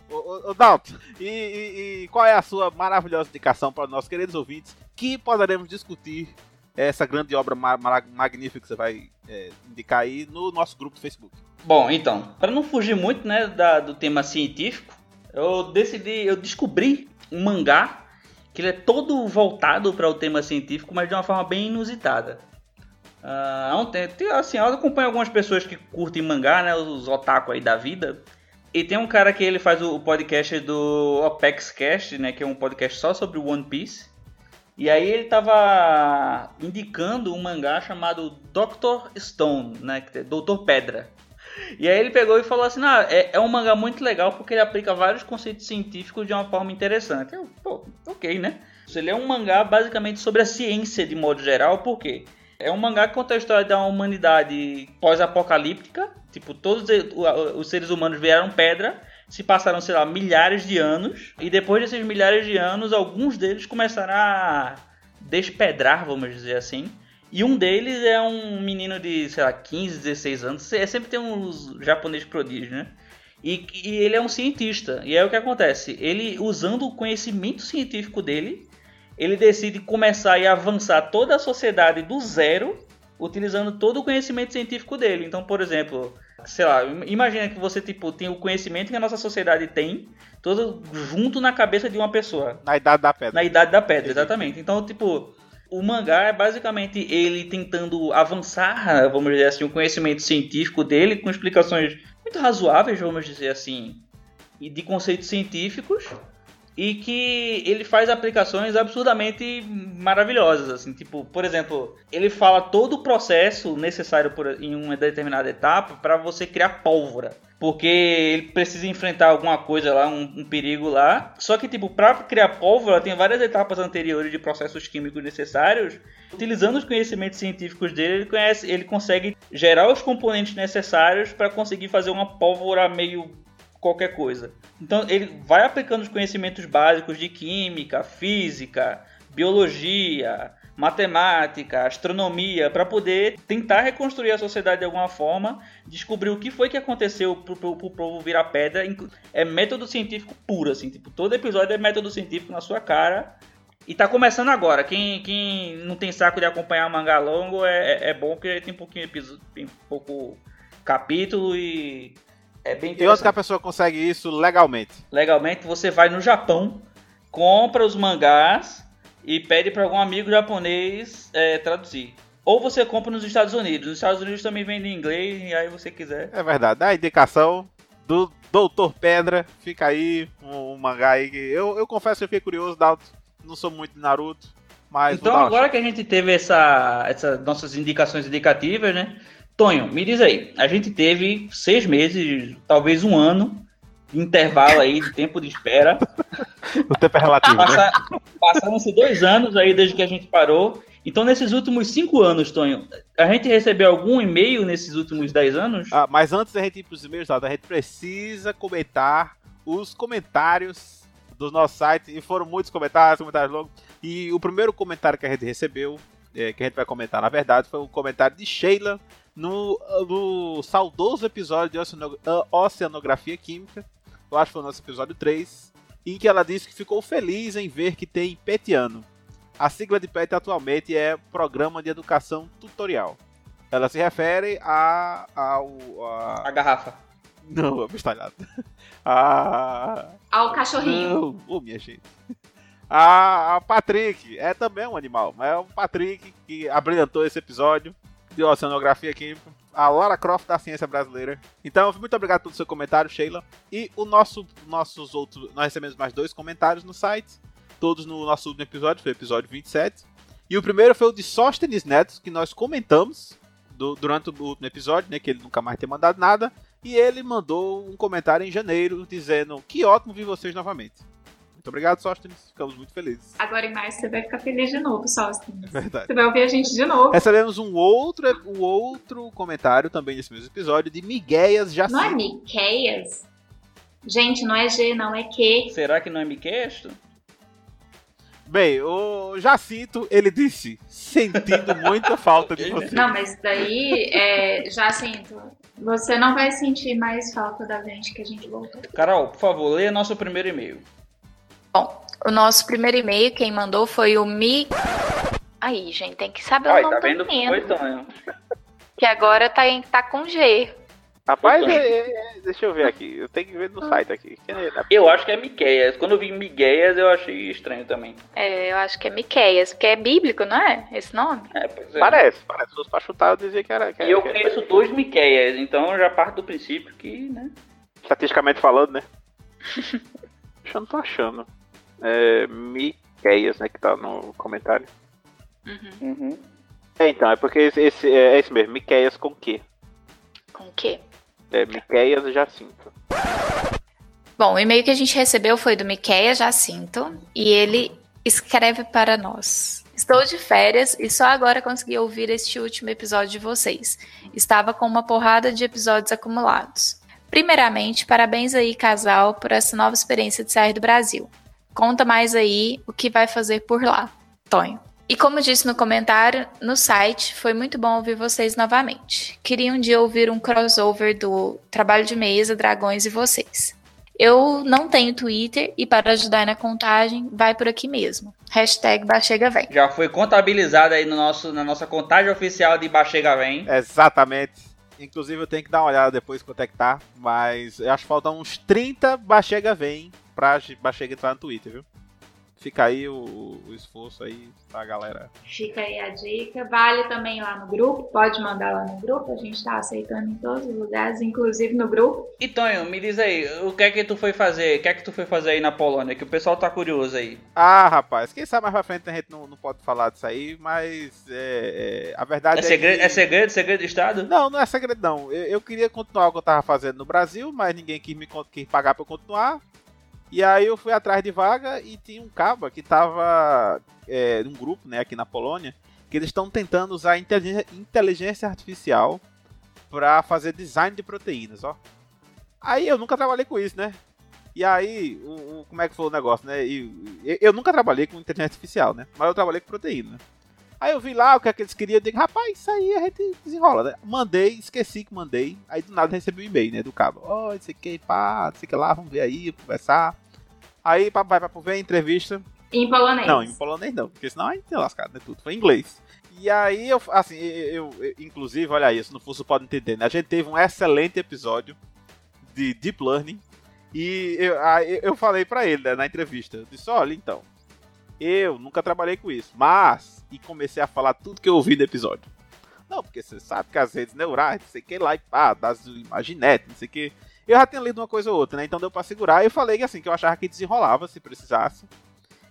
Ô, Dalton, e, e- e qual é a sua maravilhosa indicação para os nossos queridos ouvintes que poderemos discutir essa grande obra ma- ma- magnífica que você vai é, indicar aí no nosso grupo do Facebook? Bom, então, para não fugir muito, né, da- do tema científico, eu decidi, eu descobri um mangá que ele é todo voltado para o tema científico, mas de uma forma bem inusitada. Ah, há um tempo, tem- assim, eu acompanho algumas pessoas que curtem mangá, né, os otaku aí da vida. E tem um cara que ele faz o, o podcast do Opex Cast, né, que é um podcast só sobre One Piece. E aí ele tava indicando um mangá chamado Dr. Stone, né, que é Doutor Pedra. E aí ele pegou e falou assim, ah, é, é um mangá muito legal porque ele aplica vários conceitos científicos de uma forma interessante. Eu, pô, ok, né? Ele é um mangá basicamente sobre a ciência de modo geral, por quê? É um mangá que conta a história da humanidade pós-apocalíptica. Tipo, todos os seres humanos vieram pedra, se passaram, sei lá, milhares de anos. E depois desses milhares de anos, alguns deles começaram a despedrar, vamos dizer assim. E um deles é um menino de, sei lá, 15, 16 anos. É, sempre tem uns japonês prodígio, né? E, e ele é um cientista. E aí o que acontece? Ele, usando o conhecimento científico dele, ele decide começar e avançar toda a sociedade do zero, utilizando todo o conhecimento científico dele. Então, por exemplo, sei lá, imagina que você tipo tem o conhecimento que a nossa sociedade tem, todo junto na cabeça de uma pessoa, Na idade da pedra. na idade da pedra, exatamente. Então, tipo, o mangá é basicamente ele tentando avançar, vamos dizer assim, o conhecimento científico dele com explicações muito razoáveis, vamos dizer assim, e de conceitos científicos e que ele faz aplicações absurdamente maravilhosas, assim, tipo, por exemplo, ele fala todo o processo necessário por, em uma determinada etapa para você criar pólvora. Porque ele precisa enfrentar alguma coisa lá, um, um perigo lá. Só que, tipo, para criar pólvora, tem várias etapas anteriores de processos químicos necessários. Utilizando os conhecimentos científicos dele, ele, conhece, ele consegue gerar os componentes necessários para conseguir fazer uma pólvora meio qualquer coisa. Então ele vai aplicando os conhecimentos básicos de química, física, biologia, matemática, astronomia, para poder tentar reconstruir a sociedade de alguma forma, descobrir o que foi que aconteceu pro, pro povo virar pedra. É método científico puro, assim, tipo, todo episódio é método científico na sua cara. E tá começando agora. Quem, quem não tem saco de acompanhar mangá longo é, é, é bom porque tem pouquinho episódio, tem pouco capítulo e é bem E onde que a pessoa consegue isso legalmente? legalmente, você vai no Japão, compra os mangás e pede para algum amigo japonês é, traduzir. Ou você compra nos Estados Unidos. Nos Estados Unidos também vende em inglês, e aí você quiser. É verdade. A indicação do Doutor Pedra. Fica aí um, um mangá aí que eu, eu confesso que eu fiquei curioso, Dalton. Não sou muito de Naruto, mas então, agora que a gente teve essa, essas nossas indicações indicativas, né? Tonho, me diz aí. A gente teve seis meses, talvez um ano, de intervalo aí, de tempo de espera. O tempo é relativo, né? Passa- Passaram-se dois anos aí desde que a gente parou. Então, nesses últimos cinco anos, Tonho, a gente recebeu algum e-mail nesses últimos dez anos? Ah, mas antes da gente ir pros e-mails, Dalton, a gente precisa comentar os comentários do nosso site. E foram muitos comentários, comentários longos. E o primeiro comentário que a gente recebeu, é, que a gente vai comentar na verdade, foi um comentário de Sheila no, no saudoso episódio de ah, Oceanografia Química. Eu acho que foi o nosso episódio 3. em que ela disse que ficou feliz em ver que tem PETiano. A sigla de PET atualmente é Programa de Educação Tutorial. Ela se refere a, ao. A... A garrafa. Não, é bestalhado. A. Ao cachorrinho. Não, ô minha gente. A, a Patrick é também um animal, mas é o Patrick que abrilhantou esse episódio de Oceanografia Química. A Lara Croft da ciência brasileira. Então, muito obrigado pelo seu comentário, Sheila. E o nosso, nossos outros. Nós recebemos mais dois comentários no site. Todos no nosso último episódio, foi o episódio 27. E o primeiro foi o de Sóstenes Neto, que nós comentamos do- durante o último episódio, né? Que ele nunca mais tem mandado nada. E ele mandou um comentário em janeiro dizendo que ótimo ver vocês novamente. Muito obrigado, Sóstenes. Ficamos muito felizes. Agora em março você vai ficar feliz de novo, Sóstenes. É verdade. Você vai ouvir a gente de novo. Recebemos um outro, um outro comentário também nesse mesmo episódio de Migueias Não é Jacinto. Miqueias? Gente, não é G, não, é Q. Será que não é Miquesto? Bem, o Jacinto, ele disse, sentindo muita falta de você. Não, mas daí, é, Jacinto, você não vai sentir mais falta da gente que a gente voltou. Carol, por favor, leia nosso primeiro e-mail. O nosso primeiro e-mail, quem mandou foi o Mi. Aí, gente, tem que saber o Ai, nome tá do vendo? menino. Foi, Tonho. Que agora tá, em- tá com G. Rapaz, é- é- deixa eu ver aqui. Eu tenho que ver no site aqui. Eu acho que é Miqueias. Quando eu vi Migueias, eu achei estranho também. É, eu acho que é Miqueias, porque é bíblico, não é? Esse nome? É, pois é. Parece, parece. Se fosse pra chutar, eu dizia que era. Que E eu que era- conheço dois Miqueias, então eu já parto do princípio que, né? Estatisticamente falando, né? Deixa eu não tô achando. É. Miqueias, né? Que tá no comentário. Uhum. É, então, é porque esse, esse- é, é esse mesmo. Miqueias com Q. Com o quê? É Miqueias Jacinto. Bom, o e-mail que a gente recebeu foi do Miqueias Jacinto e ele escreve para nós. Estou de férias e só agora consegui ouvir este último episódio de vocês. Estava com uma porrada de episódios acumulados. Primeiramente, parabéns aí, casal, por essa nova experiência de sair do Brasil. Conta mais aí o que vai fazer por lá, Tonho. E como disse no comentário, no site, foi muito bom ouvir vocês novamente. Queria um dia ouvir um crossover do Trabalho de Mesa, Dragões e vocês. Eu não tenho Twitter e para ajudar na contagem, vai por aqui mesmo. Hashtag Bachega Vem. Já foi contabilizado aí no nosso, na nossa contagem oficial de Bachega Vem. Exatamente. Inclusive eu tenho que dar uma olhada depois quanto é que tá. Mas eu acho que faltam uns 30 Bachega vem pra Bachega entrar no Twitter, viu? Fica aí o, o esforço aí pra galera. Fica aí a dica. Vale também lá no grupo. Pode mandar lá no grupo. A gente tá aceitando em todos os lugares, inclusive no grupo. E Tonho, me diz aí, o que é que tu foi fazer? O que é que tu foi fazer aí na Polônia? Que o pessoal tá curioso aí. Ah, rapaz, quem sabe mais pra frente a gente não, não pode falar disso aí, mas é, é, a verdade É segredo, que... é segredo, segredo de Estado? Não, não é segredo não. Eu, eu queria continuar o que eu tava fazendo no Brasil, mas ninguém quis me quis pagar pra eu continuar. E aí eu fui atrás de vaga e tinha um caba que tava é, num grupo, né, aqui na Polônia, que eles estão tentando usar inteligência, artificial pra fazer design de proteínas, ó. Aí eu nunca trabalhei com isso, né? E aí, o, o- como é que foi o negócio, né? E- eu, eu nunca trabalhei com inteligência artificial, né? Mas eu trabalhei com proteína. Aí eu vi lá o que é que eles queriam, eu digo, rapaz, isso aí a gente desenrola, né? Mandei, esqueci que mandei, aí do nada recebi um e-mail, né, do cabo. Ó, isso aqui, pá, isso aqui lá, vamos ver aí, conversar. Aí, papai, papai, ver entrevista. Em polonês. Não, em polonês não, porque senão a gente tem lascado, né, tudo, foi em inglês. E aí, eu, assim, eu, eu- inclusive, olha aí, se não fosse pode entender, né, a gente teve um excelente episódio de Deep Learning, e eu, aí eu falei pra ele, né, na entrevista, eu disse, olha, então, eu nunca trabalhei com isso, mas, e comecei a falar tudo que eu ouvi no episódio. Não, porque você sabe que as redes neurais, não sei o que lá, e pá, das imaginetes, não sei o que. Eu já tinha lido uma coisa ou outra, né? Então deu pra segurar. E eu falei que assim, que eu achava que desenrolava se precisasse.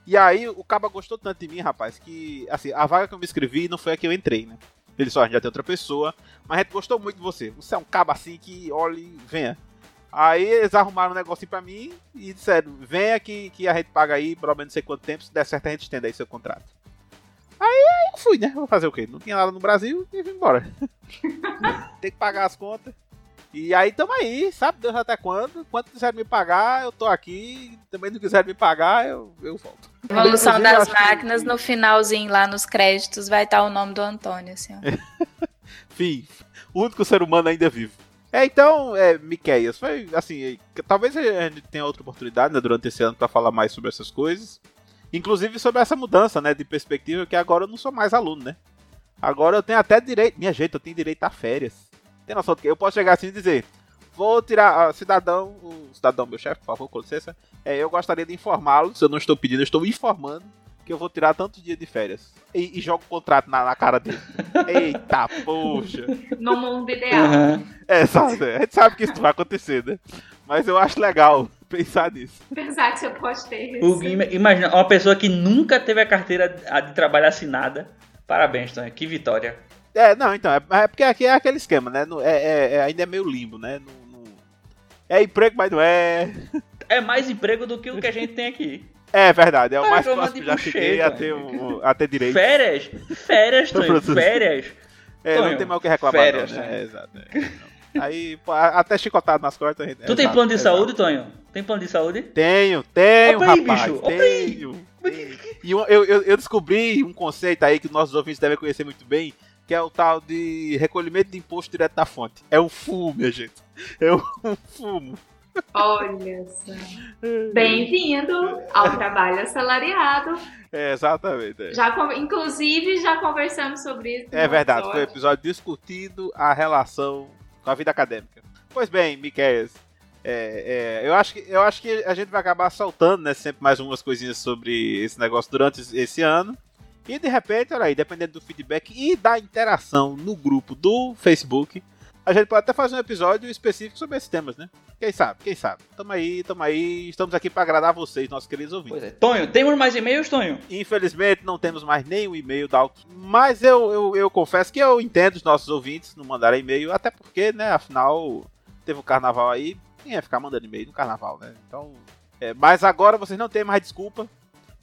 E aí o Caba gostou tanto de mim, rapaz, que assim, a vaga que eu me inscrevi não foi a que eu entrei, né? Ele só, a gente já tem outra pessoa, mas a gente gostou muito de você. Você é um cabo assim que, olhe, venha. Aí eles arrumaram um negocinho pra mim e disseram, venha que, que a gente paga aí, pelo menos não sei quanto tempo, se der certo a gente estende aí seu contrato. Aí, aí eu fui, né? Vou fazer o quê? Não tinha nada no Brasil e vim embora. tem que pagar as contas. E aí tamo aí, sabe Deus até quando? Quanto quiser me pagar, eu tô aqui. Também não quiser me pagar, eu, eu volto. Evolução das acho que- máquinas, no finalzinho lá nos créditos vai estar o nome do Antônio, assim, ó. Fim, o único ser humano ainda vivo. É, então, é, Miqueias, foi assim, é, talvez a gente tenha outra oportunidade né, durante esse ano para falar mais sobre essas coisas. Inclusive sobre essa mudança, né, de perspectiva, que agora eu não sou mais aluno, né? Agora eu tenho até direito, minha gente, eu tenho direito a férias. Tem noção do que? Eu posso chegar assim e dizer, vou tirar, ah, cidadão, o cidadão, meu chefe, por favor, com licença, é, eu gostaria de informá-lo, se eu não estou pedindo, eu estou informando que eu vou tirar tantos dias de férias. E, e jogo o contrato na, na cara dele. Eita, poxa. No mundo ideal. Aham. É, sabe, a gente sabe que isso vai acontecer, né? Mas eu acho legal pensar nisso. Pensar que você pode ter isso. ima- Imagina, uma pessoa que nunca teve a carteira de trabalho assinada. Parabéns, Tonho. Que vitória. É, não, então, é, é porque aqui é aquele esquema, né? Não- é, é- é- ainda é meio limbo, né? Não- não- É emprego, mas não é. É mais emprego do que o que a gente tem aqui. É verdade, é o Ah, mais que já de cheguei a ter, um- a ter direito. Férias? Férias, Tonho. Férias. É, não tem mais o que reclamar, férias, não, né? É, exato. é. Aí, pô, até chicotado nas costas. Tu tem plano de saúde, Tonho? Tem plano de saúde? Tenho, tenho, Opa aí, rapaz. bicho, tenho. E eu, eu, eu descobri um conceito aí que nossos ouvintes devem conhecer muito bem, que é o tal de recolhimento de imposto direto da fonte. É um fumo, minha gente. É um fumo. Olha só. Bem-vindo ao trabalho assalariado. É, exatamente. É, Já, inclusive, já conversamos sobre isso. É verdade, foi um episódio. episódio discutindo a relação com a vida acadêmica. Pois bem, Miquel, é, é, eu, acho que, eu acho que a gente vai acabar soltando né, sempre mais umas coisinhas sobre esse negócio durante esse ano. E de repente, olha aí, dependendo do feedback e da interação no grupo do Facebook, a gente pode até fazer um episódio específico sobre esses temas, né? Quem sabe, quem sabe. Tamo aí, tamo aí, estamos aqui para agradar vocês, nossos queridos ouvintes. Pois é. Tonho, temos mais e-mails, Tonho? Infelizmente não temos mais nenhum e-mail da Auto. Mas eu, eu, eu confesso que eu entendo os nossos ouvintes não mandarem e-mail, até porque, né, afinal, teve o carnaval aí, quem ia ficar mandando e-mail no carnaval, né? Então. é, mas agora vocês não têm mais desculpa.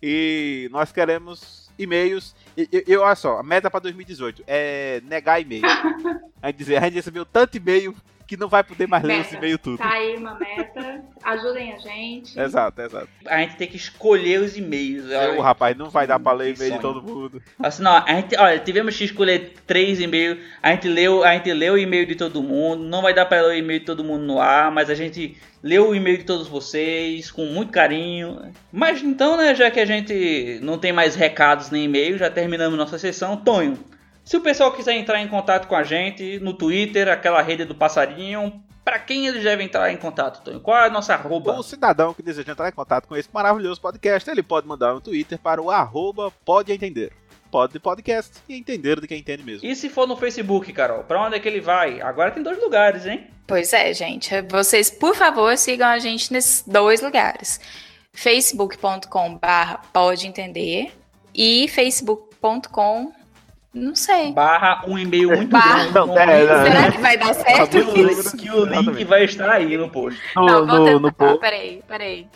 E nós queremos e-mails. E, e- eu, olha só, a meta para 2018 é negar e-mail. A gente dizer, a gente recebeu tanto e-mail que não vai poder mais ler esse Meta. e-mail tudo. Tá aí uma meta. Ajudem a gente. Exato, exato. A gente tem que escolher os e-mails. Eu, rapaz, não vai dar pra ler e-mail de todo mundo. Assim, não, a gente, olha, tivemos que escolher três e-mails. A gente leu, a gente leu o e-mail de todo mundo. Não vai dar para ler o e-mail de todo mundo no ar, mas a gente leu o e-mail de todos vocês com muito carinho. Mas então, né, já que a gente não tem mais recados nem e-mail, já terminamos nossa sessão. Tonho, se o pessoal quiser entrar em contato com a gente no Twitter, aquela rede do passarinho, para quem eles devem entrar em contato, Tonho? Qual é a nossa arroba? O cidadão que deseja entrar em contato com esse maravilhoso podcast, ele pode mandar um Twitter para o arroba pode entender. Pode de podcast e entender de quem entende mesmo. E se for no Facebook, Carol, pra onde é que ele vai? Agora tem dois lugares, hein? Pois é, gente. Vocês, por favor, sigam a gente nesses dois lugares. facebook.com barra pode entender e facebook.com não sei. Barra um e-mail muito Barra. grande. Não, é, não. Será que vai dar certo Tá isso? que o link Exatamente. vai estar aí no post. No, Não, no, no post. Peraí, peraí.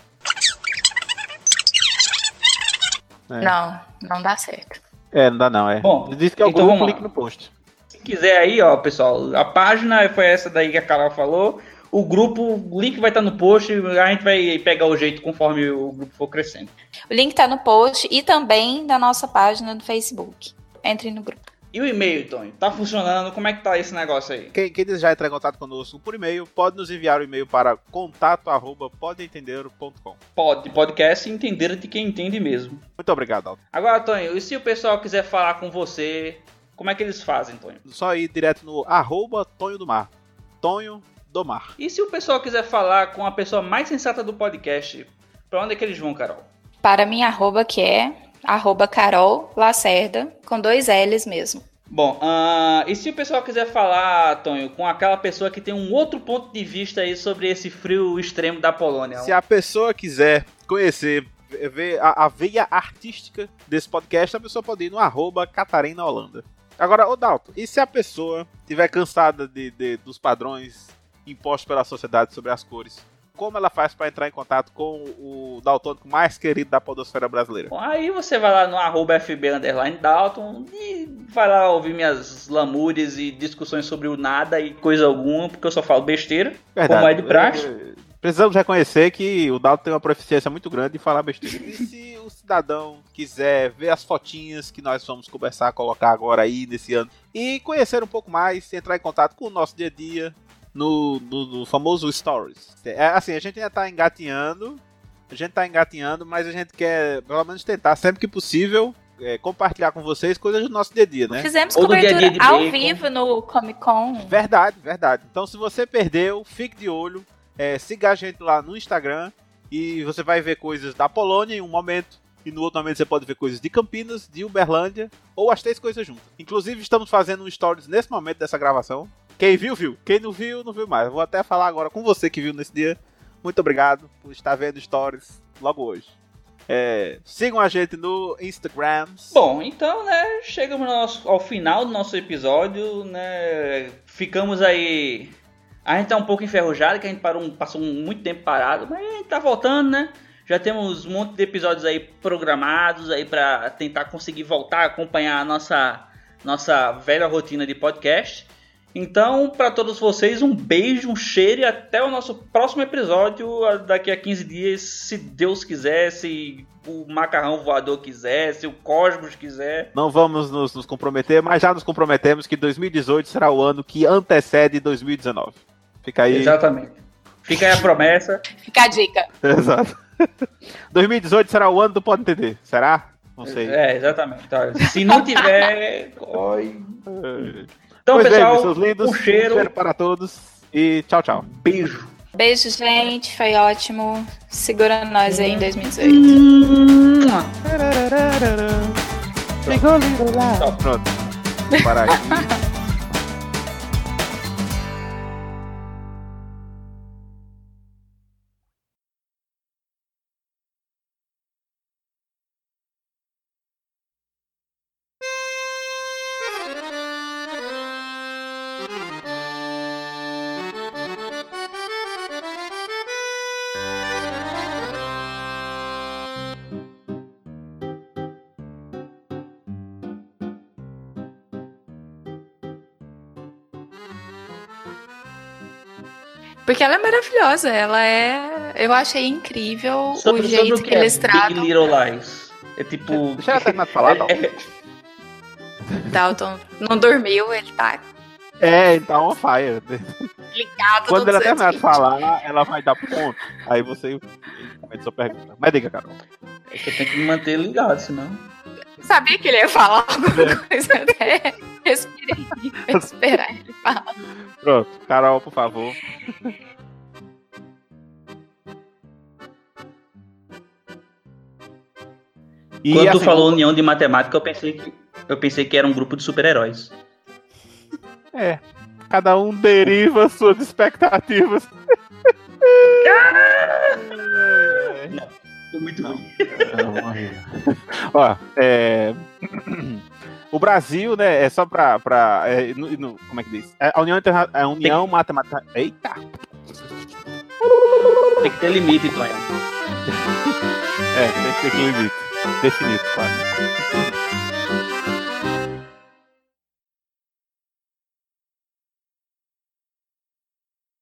É. Não, não dá certo. É, não dá não, é. Bom, Diz que é o então grupo, link no post. Se quiser aí, ó, pessoal, a página foi essa daí que a Carol falou. O grupo, o link vai estar no post, a gente vai pegar o jeito conforme o grupo for crescendo. O link tá no post e também da nossa página do Facebook. Entre no grupo. E o e-mail, Tony? Tá funcionando? Como é que tá esse negócio aí? Quem, quem desejar entrar em contato conosco por e-mail, pode nos enviar o e-mail para contato arroba podeentender.com. Pode, podcast entender de quem entende mesmo. Muito obrigado, Aldo. Agora, Tonho, e se o pessoal quiser falar com você, como é que eles fazem, Tonho? Só ir direto no arroba Tonho do Mar. Tonho do Mar. E se o pessoal quiser falar com a pessoa mais sensata do podcast, pra onde é que eles vão, Carol? Para minha arroba que é arroba Carol Lacerda, com dois L's mesmo. Bom, ah, e se o pessoal quiser falar, Tonho, com aquela pessoa que tem um outro ponto de vista aí sobre esse frio extremo da Polônia? Se a pessoa quiser conhecer, ver a, a veia artística desse podcast, a pessoa pode ir no arroba Catarina Holanda. Agora, ô Dalton, e se a pessoa estiver cansada de, de- dos padrões impostos pela sociedade sobre as cores? Como ela faz para entrar em contato com o daltônico mais querido da podosfera brasileira? Bom, aí você vai lá no arroba FB underline Dalton e vai lá ouvir minhas lamúrias e discussões sobre o nada e coisa alguma, porque eu só falo besteira, como é de praxe. Eh, Precisamos reconhecer que o Dalton tem uma proficiência muito grande em falar besteira. E se o cidadão quiser ver as fotinhas que nós vamos começar a colocar agora aí nesse ano e conhecer um pouco mais, entrar em contato com o nosso dia a dia, no, no, no famoso Stories. É, assim, a gente ainda tá engatinhando, a gente tá engatinhando, mas a gente quer, pelo menos, tentar, sempre que possível, é, compartilhar com vocês coisas do nosso dia a dia, né? Fizemos Ou dia cobertura dia de ao bacon. vivo no Comic Con. Verdade, verdade. Então, se você perdeu, fique de olho, é, siga a gente lá no Instagram e você vai ver coisas da Polônia em um momento. E no outro momento você pode ver coisas de Campinas, de Uberlândia, ou as três coisas juntas. Inclusive, estamos fazendo um stories nesse momento dessa gravação. Quem viu, viu. Quem não viu, não viu mais. Vou até falar agora com você que viu nesse dia. Muito obrigado por estar vendo stories logo hoje. É, sigam a gente no Instagram. Bom, então, né, chegamos ao, nosso- ao final do nosso episódio, né, ficamos aí... A gente tá um pouco enferrujado, que a gente parou, passou muito tempo parado, mas a gente tá voltando, né? Já temos um monte de episódios aí programados aí pra tentar conseguir voltar a acompanhar a nossa, nossa velha rotina de podcast. Então, pra todos vocês, um beijo, um cheiro e até o nosso próximo episódio daqui a 15 dias, se Deus quiser, se o macarrão voador quiser, se o Cosmos quiser. Não vamos nos, nos comprometer, mas já nos comprometemos que 2018 será o ano que antecede 2019. Fica aí. Exatamente. Fica aí a promessa. Fica a dica. Exato. 2018 será o ano do Pode Entender. Será? Não sei. É, exatamente. Tá. Se não tiver. Oi. Então, pois pessoal, bem, seus lindos, um cheiro. para todos e tchau, tchau. Beijo. Beijo, gente. Foi ótimo. Segura nós aí em 2018. Pronto. Vou parar aqui. Porque ela é maravilhosa. Ela é. Eu achei incrível Sobre, o sobre jeito o que, que é eles Big tratam. Little Lies. É tipo. Deixa ela terminar de falar, Dalton. É- Dalton não dormiu, ele tá É, então on fire. ligado Quando ela terminar de 220. falar, ela vai dar ponto. Aí você comenta sua pergunta. Mas diga, Carol. Você tem que me manter ligado, senão. Sabia que ele ia falar alguma coisa até respirei pra esperar ele falar. Pronto. Carol, por favor. E, Quando tu assim, falou União de Matemática, eu pensei que. Eu pensei que era um grupo de super-heróis. É. Cada um deriva suas expectativas. Foi muito ruim. Ó, é... O Brasil, né, é só pra. pra é, no- no- como é que diz? É, a União, Interna... a União Matemática. Eita! Tem que ter limite, Tonho. É, tem que ter limite. Definido, claro.